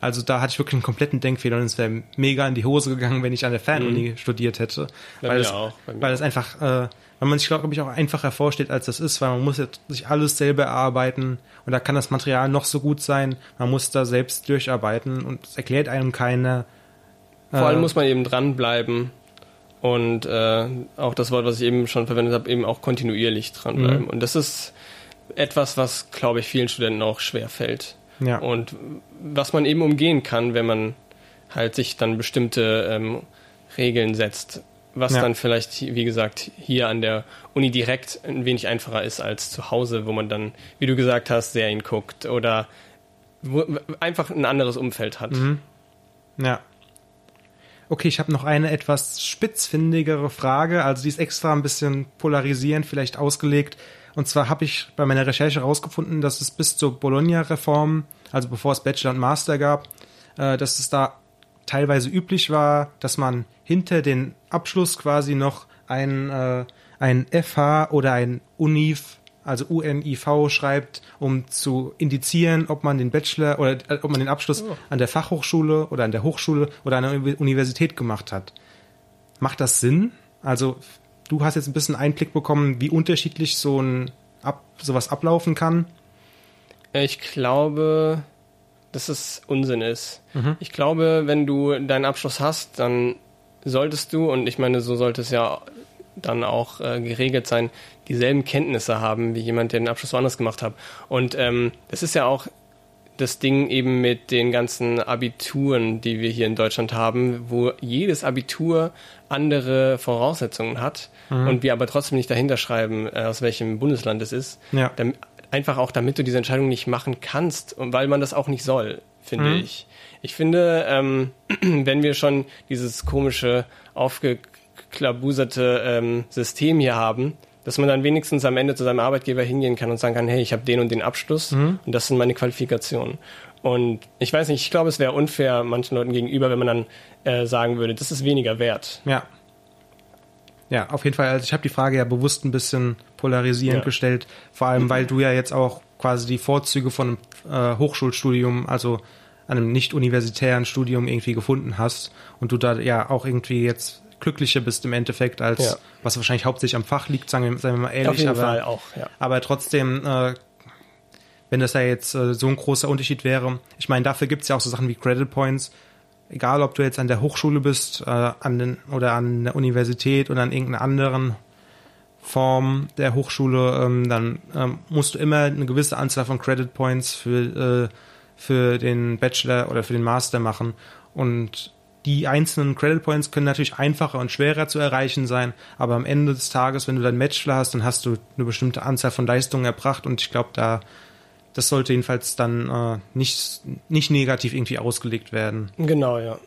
Also da hatte ich wirklich einen kompletten Denkfehler und es wäre mega in die Hose gegangen, wenn ich an der Fernuni mhm. studiert hätte. Bei weil, es, auch, weil es einfach, äh, weil man sich, glaube ich, auch einfacher vorstellt, als das ist, weil man muss jetzt sich alles selber erarbeiten und da kann das Material noch so gut sein, man muss da selbst durcharbeiten und es erklärt einem keiner. Vor allem äh, muss man eben dranbleiben und äh, auch das Wort, was ich eben schon verwendet habe, eben auch kontinuierlich dranbleiben. Mhm. Und das ist etwas, was, glaube ich, vielen Studenten auch schwer fällt. Ja. Und was man eben umgehen kann, wenn man halt sich dann bestimmte ähm, Regeln setzt, was ja. dann vielleicht, wie gesagt, hier an der Uni direkt ein wenig einfacher ist als zu Hause, wo man dann, wie du gesagt hast, Serien guckt oder einfach ein anderes Umfeld hat. Mhm. Ja. Okay, ich habe noch eine etwas spitzfindigere Frage, also die ist extra ein bisschen polarisierend vielleicht ausgelegt. Und zwar habe ich bei meiner Recherche herausgefunden, dass es bis zur Bologna-Reform, also bevor es Bachelor und Master gab, äh, dass es da teilweise üblich war, dass man hinter den Abschluss quasi noch ein, äh, ein FH oder ein UNIV, also UNIV schreibt, um zu indizieren, ob man den Bachelor oder äh, ob man den Abschluss oh. an der Fachhochschule oder an der Hochschule oder an der Universität gemacht hat. Macht das Sinn? Also du hast jetzt ein bisschen Einblick bekommen, wie unterschiedlich so ein Ab, sowas ablaufen kann. Ich glaube, dass es Unsinn ist. Mhm. Ich glaube, wenn du deinen Abschluss hast, dann solltest du, und ich meine, so sollte es ja dann auch äh, geregelt sein, dieselben Kenntnisse haben wie jemand, der den Abschluss woanders gemacht hat. Und ähm, das ist ja auch das Ding eben mit den ganzen Abituren, die wir hier in Deutschland haben, wo jedes Abitur andere Voraussetzungen hat mhm. und wir aber trotzdem nicht dahinter schreiben, äh, aus welchem Bundesland es ist. Ja. Dann, einfach auch, damit du diese Entscheidung nicht machen kannst und weil man das auch nicht soll, finde mhm. ich. Ich finde, ähm, wenn wir schon dieses komische, aufgeklabuserte ähm, System hier haben, dass man dann wenigstens am Ende zu seinem Arbeitgeber hingehen kann und sagen kann, hey, ich habe den und den Abschluss mhm. und das sind meine Qualifikationen. Und ich weiß nicht, ich glaube, es wäre unfair manchen Leuten gegenüber, wenn man dann äh, sagen würde, das ist weniger wert. Ja. Ja, auf jeden Fall. Also ich habe die Frage ja bewusst ein bisschen polarisierend ja. gestellt, vor allem weil du ja jetzt auch quasi die Vorzüge von einem äh, Hochschulstudium, also einem nicht universitären Studium irgendwie gefunden hast und du da ja auch irgendwie jetzt glücklicher bist im Endeffekt, als ja. was wahrscheinlich hauptsächlich am Fach liegt, sagen wir, sagen wir mal ehrlich. Auf jeden aber, Fall auch, ja. Aber trotzdem, äh, wenn das ja jetzt äh, so ein großer Unterschied wäre, ich meine, dafür gibt es ja auch so Sachen wie Credit Points. Egal, ob du jetzt an der Hochschule bist, äh, an den, oder an der Universität oder an irgendeiner anderen Form der Hochschule, ähm, dann ähm, musst du immer eine gewisse Anzahl von Credit Points für, äh, für den Bachelor oder für den Master machen. Und die einzelnen Credit Points können natürlich einfacher und schwerer zu erreichen sein, aber am Ende des Tages, wenn du dein Bachelor hast, dann hast du eine bestimmte Anzahl von Leistungen erbracht und ich glaube, da das sollte jedenfalls dann äh, nicht, nicht negativ irgendwie ausgelegt werden. Genau, ja.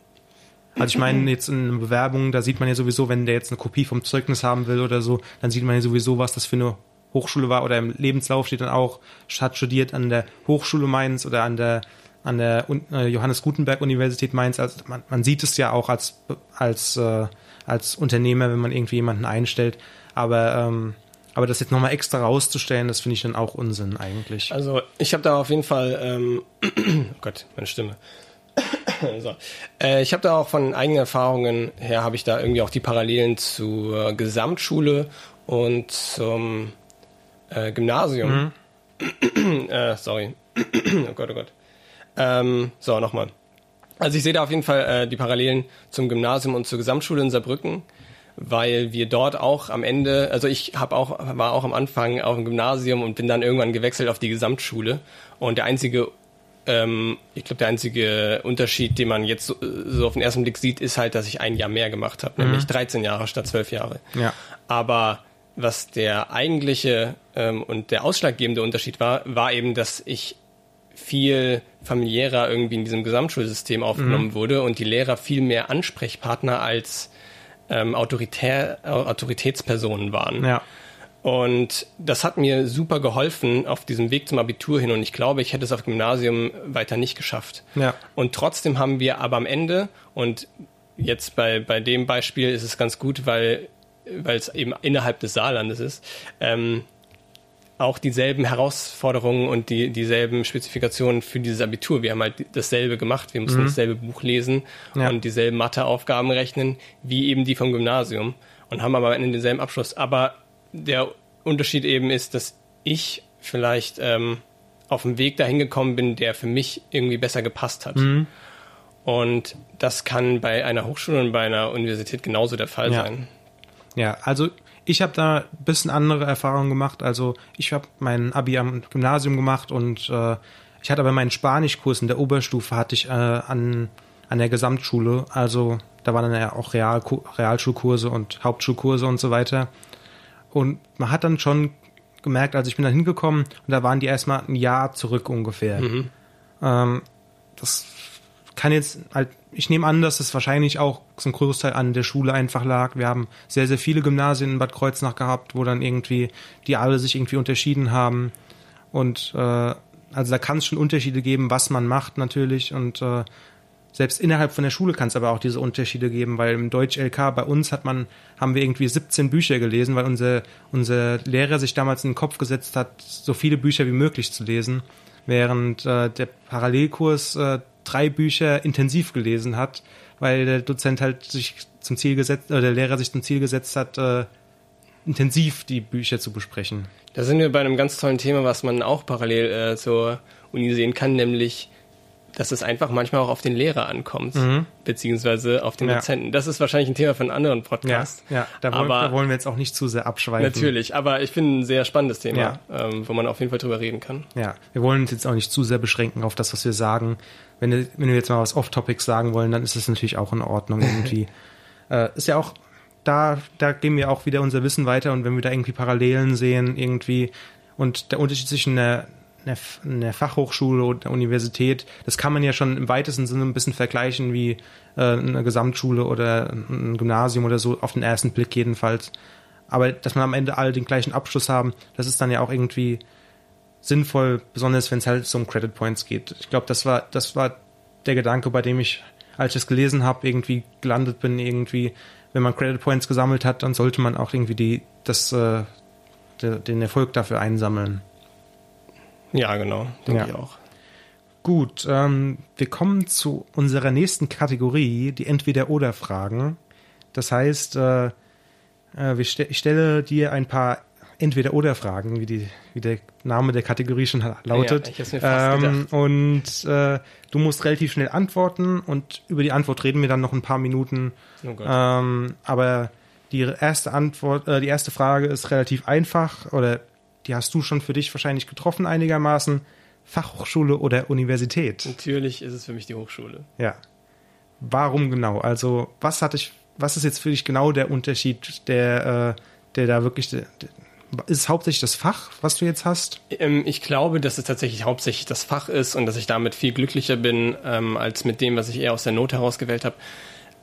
Also ich meine, jetzt in einer Bewerbung, da sieht man ja sowieso, wenn der jetzt eine Kopie vom Zeugnis haben will oder so, dann sieht man ja sowieso, was das für eine Hochschule war oder im Lebenslauf steht dann auch, hat studiert an der Hochschule Mainz oder an der an der äh, Johannes Gutenberg Universität Mainz. Also man, man sieht es ja auch als, als, äh, als Unternehmer, wenn man irgendwie jemanden einstellt. Aber, ähm, aber das jetzt nochmal extra rauszustellen, das finde ich dann auch Unsinn eigentlich. Also ich habe da auf jeden Fall, ähm, oh Gott, meine Stimme. so. äh, ich habe da auch von eigenen Erfahrungen her, habe ich da irgendwie auch die Parallelen zur Gesamtschule und zum äh, Gymnasium. Mhm. äh, sorry. oh Gott, oh Gott. Ähm, so, nochmal. Also ich sehe da auf jeden Fall äh, die Parallelen zum Gymnasium und zur Gesamtschule in Saarbrücken, weil wir dort auch am Ende, also ich habe auch war auch am Anfang auf dem Gymnasium und bin dann irgendwann gewechselt auf die Gesamtschule und der einzige ähm, ich glaube, der einzige Unterschied, den man jetzt so, so, auf den ersten Blick sieht, ist halt, dass ich ein Jahr mehr gemacht habe, mhm. nämlich 13 Jahre statt 12 Jahre. Ja. Aber was der eigentliche ähm, und der ausschlaggebende Unterschied war, war eben, dass ich viel familiärer irgendwie in diesem Gesamtschulsystem aufgenommen mhm. wurde und die Lehrer viel mehr Ansprechpartner als ähm, Autoritär, Autoritätspersonen waren. Ja. Und das hat mir super geholfen auf diesem Weg zum Abitur hin und ich glaube, ich hätte es auf Gymnasium weiter nicht geschafft. Ja. Und trotzdem haben wir aber am Ende und jetzt bei, bei dem Beispiel ist es ganz gut, weil weil es eben innerhalb des Saarlandes ist, ähm, auch dieselben Herausforderungen und die, dieselben Spezifikationen für dieses Abitur. Wir haben halt dasselbe gemacht. Wir mussten mhm. dasselbe Buch lesen ja. und dieselben Matheaufgaben rechnen, wie eben die vom Gymnasium und haben aber einen denselben Abschluss. Aber der Unterschied eben ist, dass ich vielleicht ähm, auf dem Weg dahin gekommen bin, der für mich irgendwie besser gepasst hat. Mhm. Und das kann bei einer Hochschule und bei einer Universität genauso der Fall ja. sein. Ja, also ich habe da ein bisschen andere Erfahrungen gemacht. Also ich habe mein Abi am Gymnasium gemacht und äh, ich hatte aber meinen Spanischkurs in der Oberstufe hatte ich äh, an, an der Gesamtschule. Also da waren dann ja auch Real, Realschulkurse und Hauptschulkurse und so weiter. Und man hat dann schon gemerkt, also ich bin da hingekommen und da waren die erstmal ein Jahr zurück ungefähr. Mhm. Ähm, das kann jetzt halt, ich nehme an, dass es wahrscheinlich auch ein Großteil an der Schule einfach lag. Wir haben sehr, sehr viele Gymnasien in Bad Kreuznach gehabt, wo dann irgendwie die alle sich irgendwie unterschieden haben. Und äh, also da kann es schon Unterschiede geben, was man macht natürlich. Und äh, selbst innerhalb von der Schule kann es aber auch diese Unterschiede geben, weil im Deutsch-LK bei uns hat man, haben wir irgendwie 17 Bücher gelesen, weil unser, unser Lehrer sich damals in den Kopf gesetzt hat, so viele Bücher wie möglich zu lesen, während äh, der Parallelkurs äh, drei Bücher intensiv gelesen hat, weil der Dozent halt sich zum Ziel gesetzt, oder der Lehrer sich zum Ziel gesetzt hat, äh, intensiv die Bücher zu besprechen. Da sind wir bei einem ganz tollen Thema, was man auch parallel äh, zur Uni sehen kann, nämlich dass es einfach manchmal auch auf den Lehrer ankommt, mhm. beziehungsweise auf den ja. Dozenten. Das ist wahrscheinlich ein Thema von anderen Podcasts. Ja, ja. Da, wollen, aber, da wollen wir jetzt auch nicht zu sehr abschweifen. Natürlich, aber ich finde ein sehr spannendes Thema, ja. ähm, wo man auf jeden Fall drüber reden kann. Ja, wir wollen uns jetzt auch nicht zu sehr beschränken auf das, was wir sagen. Wenn, wenn wir jetzt mal was Off-Topics sagen wollen, dann ist das natürlich auch in Ordnung irgendwie. äh, ist ja auch, da, da geben wir auch wieder unser Wissen weiter und wenn wir da irgendwie Parallelen sehen, irgendwie, und der Unterschied zwischen einer einer, Fachhochschule oder einer Universität, das kann man ja schon im weitesten Sinne ein bisschen vergleichen wie äh, eine Gesamtschule oder ein Gymnasium oder so, auf den ersten Blick jedenfalls. Aber dass man am Ende alle den gleichen Abschluss haben, das ist dann ja auch irgendwie sinnvoll, besonders wenn es halt so um Credit Points geht. Ich glaube, das war, das war der Gedanke, bei dem ich, als ich es gelesen habe, irgendwie gelandet bin, irgendwie, wenn man Credit Points gesammelt hat, dann sollte man auch irgendwie die, das, äh, den Erfolg dafür einsammeln. Ja, genau, denke ja. ich auch. Gut, ähm, wir kommen zu unserer nächsten Kategorie, die Entweder-Oder-Fragen. Das heißt, äh, äh, st ich stelle dir ein paar Entweder-Oder-Fragen, wie, die, wie der Name der Kategorie schon lautet. Ja, ich mir fast ähm, und äh, du musst relativ schnell antworten und über die Antwort reden wir dann noch ein paar Minuten. Oh ähm, aber die erste Antwort, äh, die erste Frage ist relativ einfach oder die hast du schon für dich wahrscheinlich getroffen einigermaßen. Fachhochschule oder Universität? Natürlich ist es für mich die Hochschule. Ja. Warum genau? Also, was hatte ich, was ist jetzt für dich genau der Unterschied, der, äh, der da wirklich, der, ist es hauptsächlich das Fach, was du jetzt hast? Ähm, ich glaube, dass es tatsächlich hauptsächlich das Fach ist und dass ich damit viel glücklicher bin, ähm, als mit dem, was ich eher aus der Not herausgewählt habe.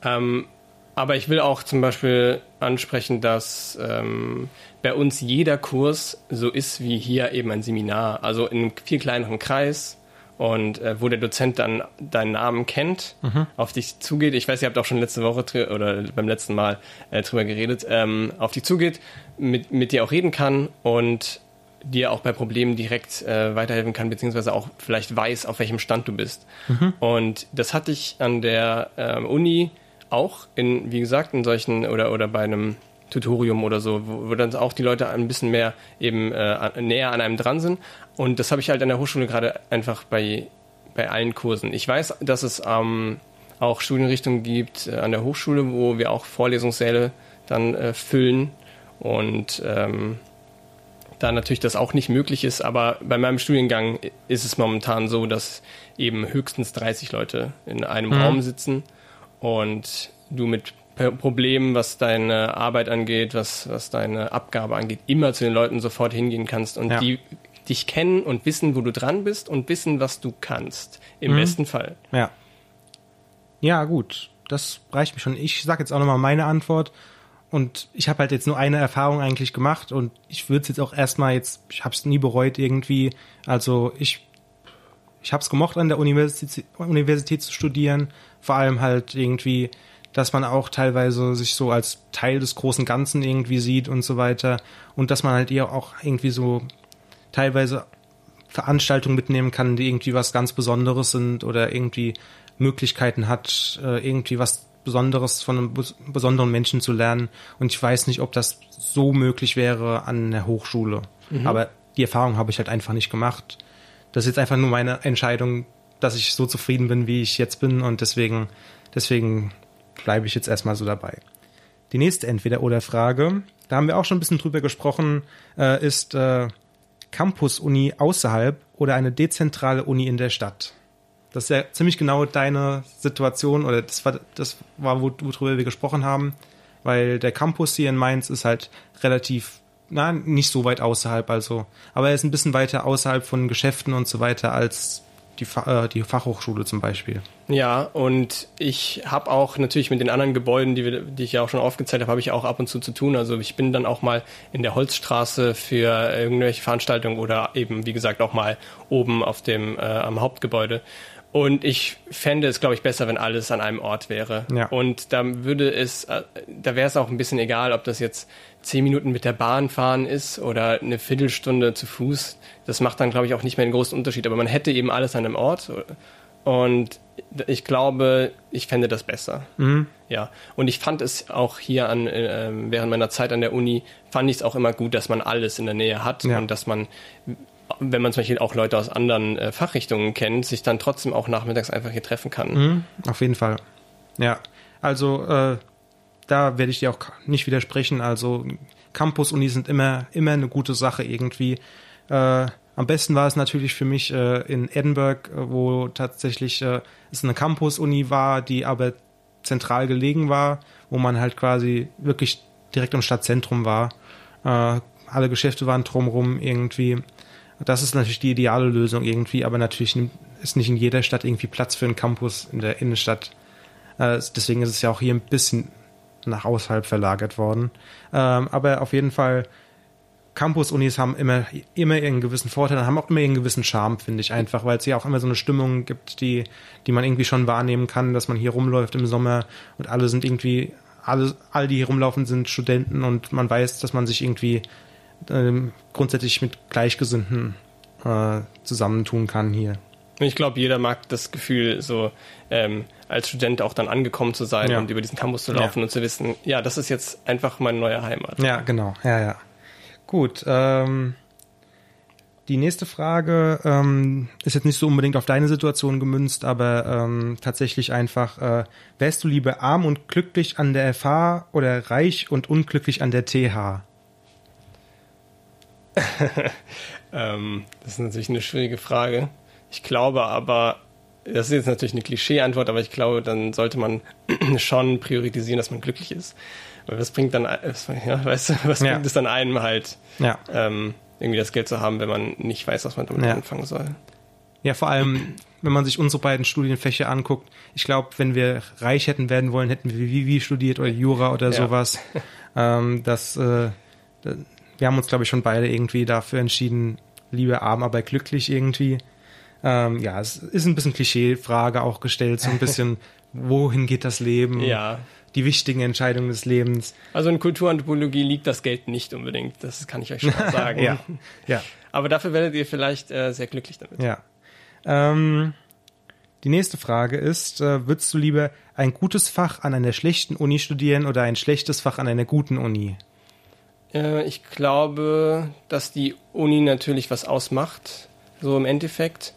Ähm, aber ich will auch zum Beispiel ansprechen, dass ähm, bei uns jeder Kurs so ist wie hier eben ein Seminar. Also in einem viel kleineren Kreis und äh, wo der Dozent dann deinen Namen kennt, mhm. auf dich zugeht. Ich weiß, ihr habt auch schon letzte Woche oder beim letzten Mal äh, drüber geredet, ähm, auf dich zugeht, mit, mit dir auch reden kann und dir auch bei Problemen direkt äh, weiterhelfen kann, beziehungsweise auch vielleicht weiß, auf welchem Stand du bist. Mhm. Und das hatte ich an der ähm, Uni auch in, wie gesagt, in solchen oder, oder bei einem Tutorium oder so, wo, wo dann auch die Leute ein bisschen mehr eben äh, näher an einem dran sind. Und das habe ich halt an der Hochschule gerade einfach bei, bei allen Kursen. Ich weiß, dass es ähm, auch Studienrichtungen gibt äh, an der Hochschule, wo wir auch Vorlesungssäle dann äh, füllen und ähm, da natürlich das auch nicht möglich ist, aber bei meinem Studiengang ist es momentan so, dass eben höchstens 30 Leute in einem mhm. Raum sitzen und du mit Problemen, was deine Arbeit angeht, was, was deine Abgabe angeht, immer zu den Leuten sofort hingehen kannst und ja. die dich kennen und wissen, wo du dran bist und wissen, was du kannst. Im mhm. besten Fall. Ja. Ja, gut. Das reicht mir schon. Ich sage jetzt auch nochmal meine Antwort. Und ich habe halt jetzt nur eine Erfahrung eigentlich gemacht und ich würde es jetzt auch erstmal jetzt, ich habe es nie bereut irgendwie. Also ich, ich habe es gemocht, an der Universität, Universität zu studieren vor allem halt irgendwie, dass man auch teilweise sich so als Teil des großen Ganzen irgendwie sieht und so weiter und dass man halt eher auch irgendwie so teilweise Veranstaltungen mitnehmen kann, die irgendwie was ganz Besonderes sind oder irgendwie Möglichkeiten hat, äh, irgendwie was Besonderes von einem besonderen Menschen zu lernen. Und ich weiß nicht, ob das so möglich wäre an der Hochschule. Mhm. Aber die Erfahrung habe ich halt einfach nicht gemacht. Das ist jetzt einfach nur meine Entscheidung, dass ich so zufrieden bin, wie ich jetzt bin. Und deswegen, deswegen bleibe ich jetzt erstmal so dabei. Die nächste Entweder-Oder-Frage, da haben wir auch schon ein bisschen drüber gesprochen, äh, ist äh, Campus-Uni außerhalb oder eine dezentrale Uni in der Stadt? Das ist ja ziemlich genau deine Situation oder das war, das war worüber wir gesprochen haben, weil der Campus hier in Mainz ist halt relativ, na, nicht so weit außerhalb, also, aber er ist ein bisschen weiter außerhalb von Geschäften und so weiter als die, äh, die Fachhochschule zum Beispiel. Ja, und ich habe auch natürlich mit den anderen Gebäuden, die, wir, die ich ja auch schon aufgezeigt habe, habe ich auch ab und zu zu tun. Also ich bin dann auch mal in der Holzstraße für irgendwelche Veranstaltungen oder eben, wie gesagt, auch mal oben auf dem äh, am Hauptgebäude. Und ich fände es, glaube ich, besser, wenn alles an einem Ort wäre. Ja. Und da würde es, äh, da wäre es auch ein bisschen egal, ob das jetzt zehn Minuten mit der Bahn fahren ist oder eine Viertelstunde zu Fuß. Das macht dann, glaube ich, auch nicht mehr einen großen Unterschied. Aber man hätte eben alles an einem Ort. Und ich glaube, ich fände das besser. Mhm. Ja. Und ich fand es auch hier an, äh, während meiner Zeit an der Uni, fand ich es auch immer gut, dass man alles in der Nähe hat ja. und dass man wenn man zum Beispiel auch Leute aus anderen äh, Fachrichtungen kennt, sich dann trotzdem auch nachmittags einfach hier treffen kann. Mhm, auf jeden Fall. Ja, also äh, da werde ich dir auch nicht widersprechen. Also Campus-Uni sind immer, immer eine gute Sache irgendwie. Äh, am besten war es natürlich für mich äh, in Edinburgh, äh, wo tatsächlich äh, es eine Campus-Uni war, die aber zentral gelegen war, wo man halt quasi wirklich direkt im Stadtzentrum war. Alle Geschäfte waren drumherum irgendwie. Das ist natürlich die ideale Lösung irgendwie, aber natürlich ist nicht in jeder Stadt irgendwie Platz für einen Campus in der Innenstadt. Äh, deswegen ist es ja auch hier ein bisschen nach außerhalb verlagert worden. Ähm, aber auf jeden Fall, Campus-Unis haben immer, immer ihren gewissen Vorteil, haben auch immer ihren gewissen Charme, finde ich einfach, weil es ja auch immer so eine Stimmung gibt, die, die man irgendwie schon wahrnehmen kann, dass man hier rumläuft im Sommer und alle sind irgendwie, alle, all die hier rumlaufen, sind Studenten und man weiß, dass man sich irgendwie ähm, grundsätzlich mit Gleichgesinnten äh, zusammentun kann hier. Ich glaube, jeder mag das Gefühl, so ähm, als Student auch dann angekommen zu sein ja. und über diesen Campus zu laufen ja. und zu wissen, ja, das ist jetzt einfach meine neue Heimat. Ja, genau, ja, ja. Gut, ähm, die nächste Frage ähm, ist jetzt nicht so unbedingt auf deine Situation gemünzt, aber ähm, tatsächlich einfach, äh, wärst du lieber arm und glücklich an der FH oder reich und unglücklich an der TH? ähm, das ist natürlich eine schwierige Frage. Ich glaube aber, das ist jetzt natürlich eine Klischee-Antwort, aber ich glaube, dann sollte man schon priorisieren, dass man glücklich ist. Weil was bringt dann, ja, weißt du, was ja. bringt es dann einem halt, ja. ähm, irgendwie das Geld zu haben, wenn man nicht weiß, was man damit anfangen soll? Ja, vor allem, wenn man sich unsere beiden Studienfächer anguckt. Ich glaube, wenn wir reich hätten werden wollen, hätten wir Vivi studiert oder Jura oder sowas. ähm, das, äh, wir haben uns, glaube ich, schon beide irgendwie dafür entschieden, lieber arm, aber glücklich irgendwie. Ähm, ja, es ist ein bisschen Klischee-Frage auch gestellt, so ein bisschen, wohin geht das Leben? Ja. Die wichtigen Entscheidungen des Lebens. Also in Kulturanthropologie liegt das Geld nicht unbedingt, das kann ich euch schon mal sagen. ja. ja. Aber dafür werdet ihr vielleicht äh, sehr glücklich damit. Ja. Ähm, die nächste Frage ist, äh, würdest du lieber ein gutes Fach an einer schlechten Uni studieren oder ein schlechtes Fach an einer guten Uni? Äh, ich glaube, dass die Uni natürlich was ausmacht, so im Endeffekt.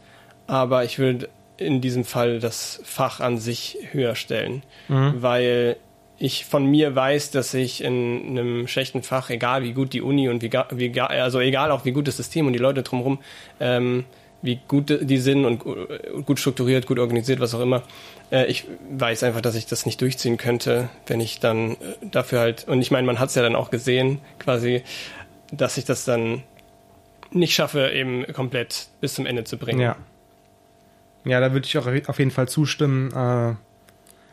Aber ich würde in diesem Fall das Fach an sich höher stellen, mhm. weil ich von mir weiß, dass ich in einem schlechten Fach, egal wie gut die Uni und wie, wie also egal auch wie gut das System und die Leute drumherum, ähm, wie gut die sind und gut strukturiert, gut organisiert, was auch immer. Äh, ich weiß einfach, dass ich das nicht durchziehen könnte, wenn ich dann äh, dafür halt, und ich meine, man hat es ja dann auch gesehen, quasi, dass ich das dann nicht schaffe, eben komplett bis zum Ende zu bringen. Ja. Ja, da würde ich auch auf jeden Fall zustimmen. Äh,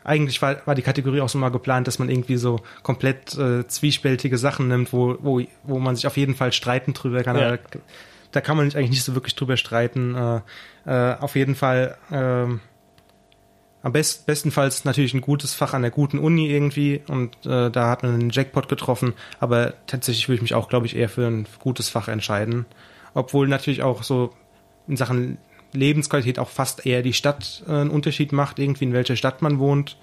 eigentlich war, war die Kategorie auch so mal geplant, dass man irgendwie so komplett äh, zwiespältige Sachen nimmt, wo, wo, wo man sich auf jeden Fall streiten drüber kann. Ja da kann man eigentlich nicht so wirklich drüber streiten. Äh, äh, auf jeden Fall äh, am best, bestenfalls natürlich ein gutes Fach an der guten Uni irgendwie und äh, da hat man einen Jackpot getroffen, aber tatsächlich würde ich mich auch, glaube ich, eher für ein gutes Fach entscheiden. obwohl natürlich auch so in Sachen Lebensqualität auch fast eher die Stadt äh, einen Unterschied macht, irgendwie in welcher Stadt man wohnt,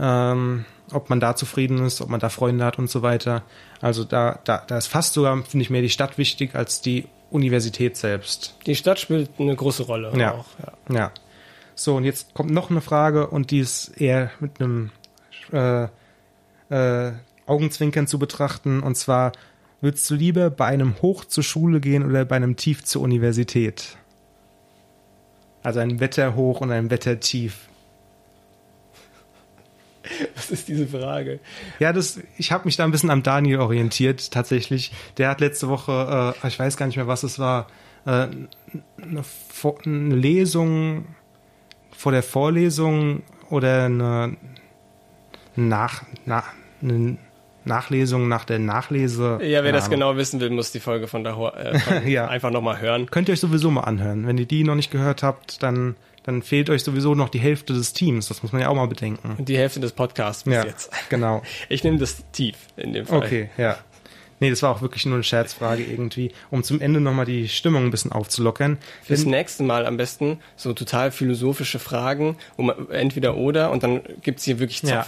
ähm, ob man da zufrieden ist, ob man da Freunde hat und so weiter. Also da, da, da ist fast sogar, finde ich, mehr die Stadt wichtig als die Universität selbst. Die Stadt spielt eine große Rolle Ja. auch. Ja. Ja. So, und jetzt kommt noch eine Frage und die ist eher mit einem äh, äh, Augenzwinkern zu betrachten. Und zwar, würdest du lieber bei einem Hoch zur Schule gehen oder bei einem Tief zur Universität? Also ein Wetterhoch und ein Wettertief. Was ist diese Frage? Ja, das, ich habe mich da ein bisschen am Daniel orientiert, tatsächlich. Der hat letzte Woche, äh, ich weiß gar nicht mehr, was es war, äh, eine, eine Lesung vor der Vorlesung oder eine, nach, nach, eine Nachlesung nach der Nachlese. Ja, wer das Ahnung. genau wissen will, muss die Folge von da äh, von Ja. einfach nochmal hören. Könnt ihr euch sowieso mal anhören. Wenn ihr die noch nicht gehört habt, dann, dann fehlt euch sowieso noch die Hälfte des Teams. Das muss man ja auch mal bedenken. Und die Hälfte des Podcasts bis Ja, jetzt. genau. Ich nehme das tief in dem Fall. Okay, ja. Nee, das war auch wirklich nur eine Scherzfrage irgendwie, um zum Ende nochmal die Stimmung ein bisschen aufzulockern. Fürs nächste Mal am besten so total philosophische Fragen, man entweder oder und dann gibt's hier wirklich Zopf. Ja.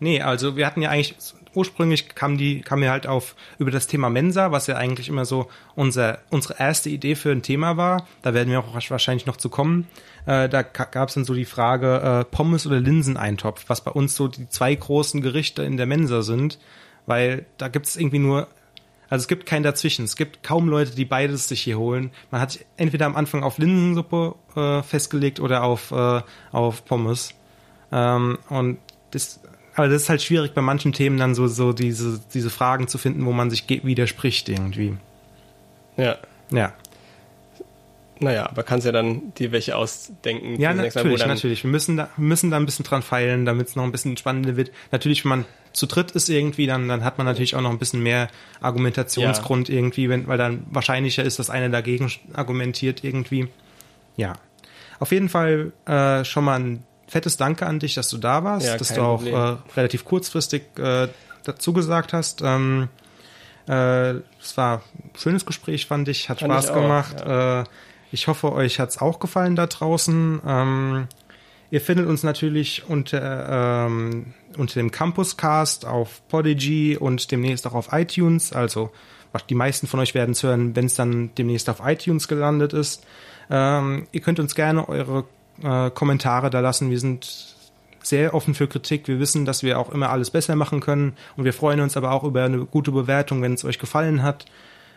Nee, also wir hatten ja eigentlich, ursprünglich kam die, kam mir halt auf über das Thema Mensa, was ja eigentlich immer so unser, unsere erste Idee für ein Thema war. Da werden wir auch wahrscheinlich noch zu kommen. Äh, da gab es dann so die Frage, äh, Pommes oder Linseneintopf, was bei uns so die zwei großen Gerichte in der Mensa sind, weil da gibt es irgendwie nur also es gibt keinen dazwischen. Es gibt kaum Leute, die beides sich hier holen. Man hat sich entweder am Anfang auf Linsensuppe äh, festgelegt oder auf, äh, auf Pommes. Ähm, und das, aber das ist halt schwierig bei manchen Themen dann so, so diese, diese Fragen zu finden, wo man sich widerspricht irgendwie. Ja. Ja, Naja, aber kannst ja dann dir welche ausdenken. ja nächste Mal, natürlich, natürlich. Wir müssen da, müssen da ein bisschen dran feilen, damit es noch ein bisschen spannender wird. Natürlich, wenn man zu dritt ist irgendwie, dann, dann hat man natürlich auch noch ein bisschen mehr Argumentationsgrund irgendwie, wenn, weil dann wahrscheinlicher ist, dass einer dagegen argumentiert irgendwie. Ja. Auf jeden Fall äh, schon mal ein fettes Danke an dich, dass du da warst, Ja, dass du auch äh, relativ kurzfristig äh, dazu gesagt hast. Ähm, äh, es war ein schönes Gespräch, fand ich, hat Fand Spaß ich auch, gemacht. Äh, ich hoffe, euch hat's auch gefallen da draußen. Ähm, ihr findet uns natürlich unter, ähm, unter dem Campuscast auf Podigy und demnächst auch auf iTunes. Also die meisten von euch werden es hören, wenn es dann demnächst auf iTunes gelandet ist. Ähm, ihr könnt uns gerne eure äh, Kommentare da lassen. Wir sind sehr offen für Kritik. Wir wissen, dass wir auch immer alles besser machen können und wir freuen uns aber auch über eine gute Bewertung, wenn es euch gefallen hat.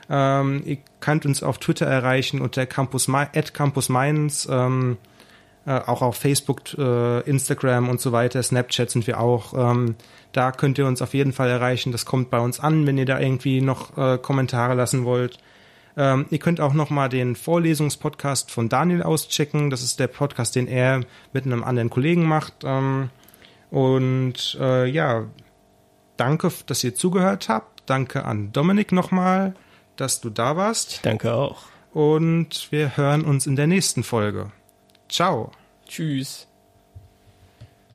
Ähm, ihr könnt uns auf Twitter erreichen unter Campus, Campus Mainz, ähm, äh, auch auf Facebook, äh, Instagram und so weiter, Snapchat sind wir auch. Ähm, da könnt ihr uns auf jeden Fall erreichen. Das kommt bei uns an, wenn ihr da irgendwie noch äh, Kommentare lassen wollt. Ähm, ihr könnt auch noch mal den Vorlesungspodcast von Daniel auschecken. Das ist der Podcast, den er mit einem anderen Kollegen macht. Ähm, und äh, ja, danke, dass ihr zugehört habt. Danke an Dominik nochmal, dass du da warst. Danke auch. Und wir hören uns in der nächsten Folge. Ciao. Tschüss.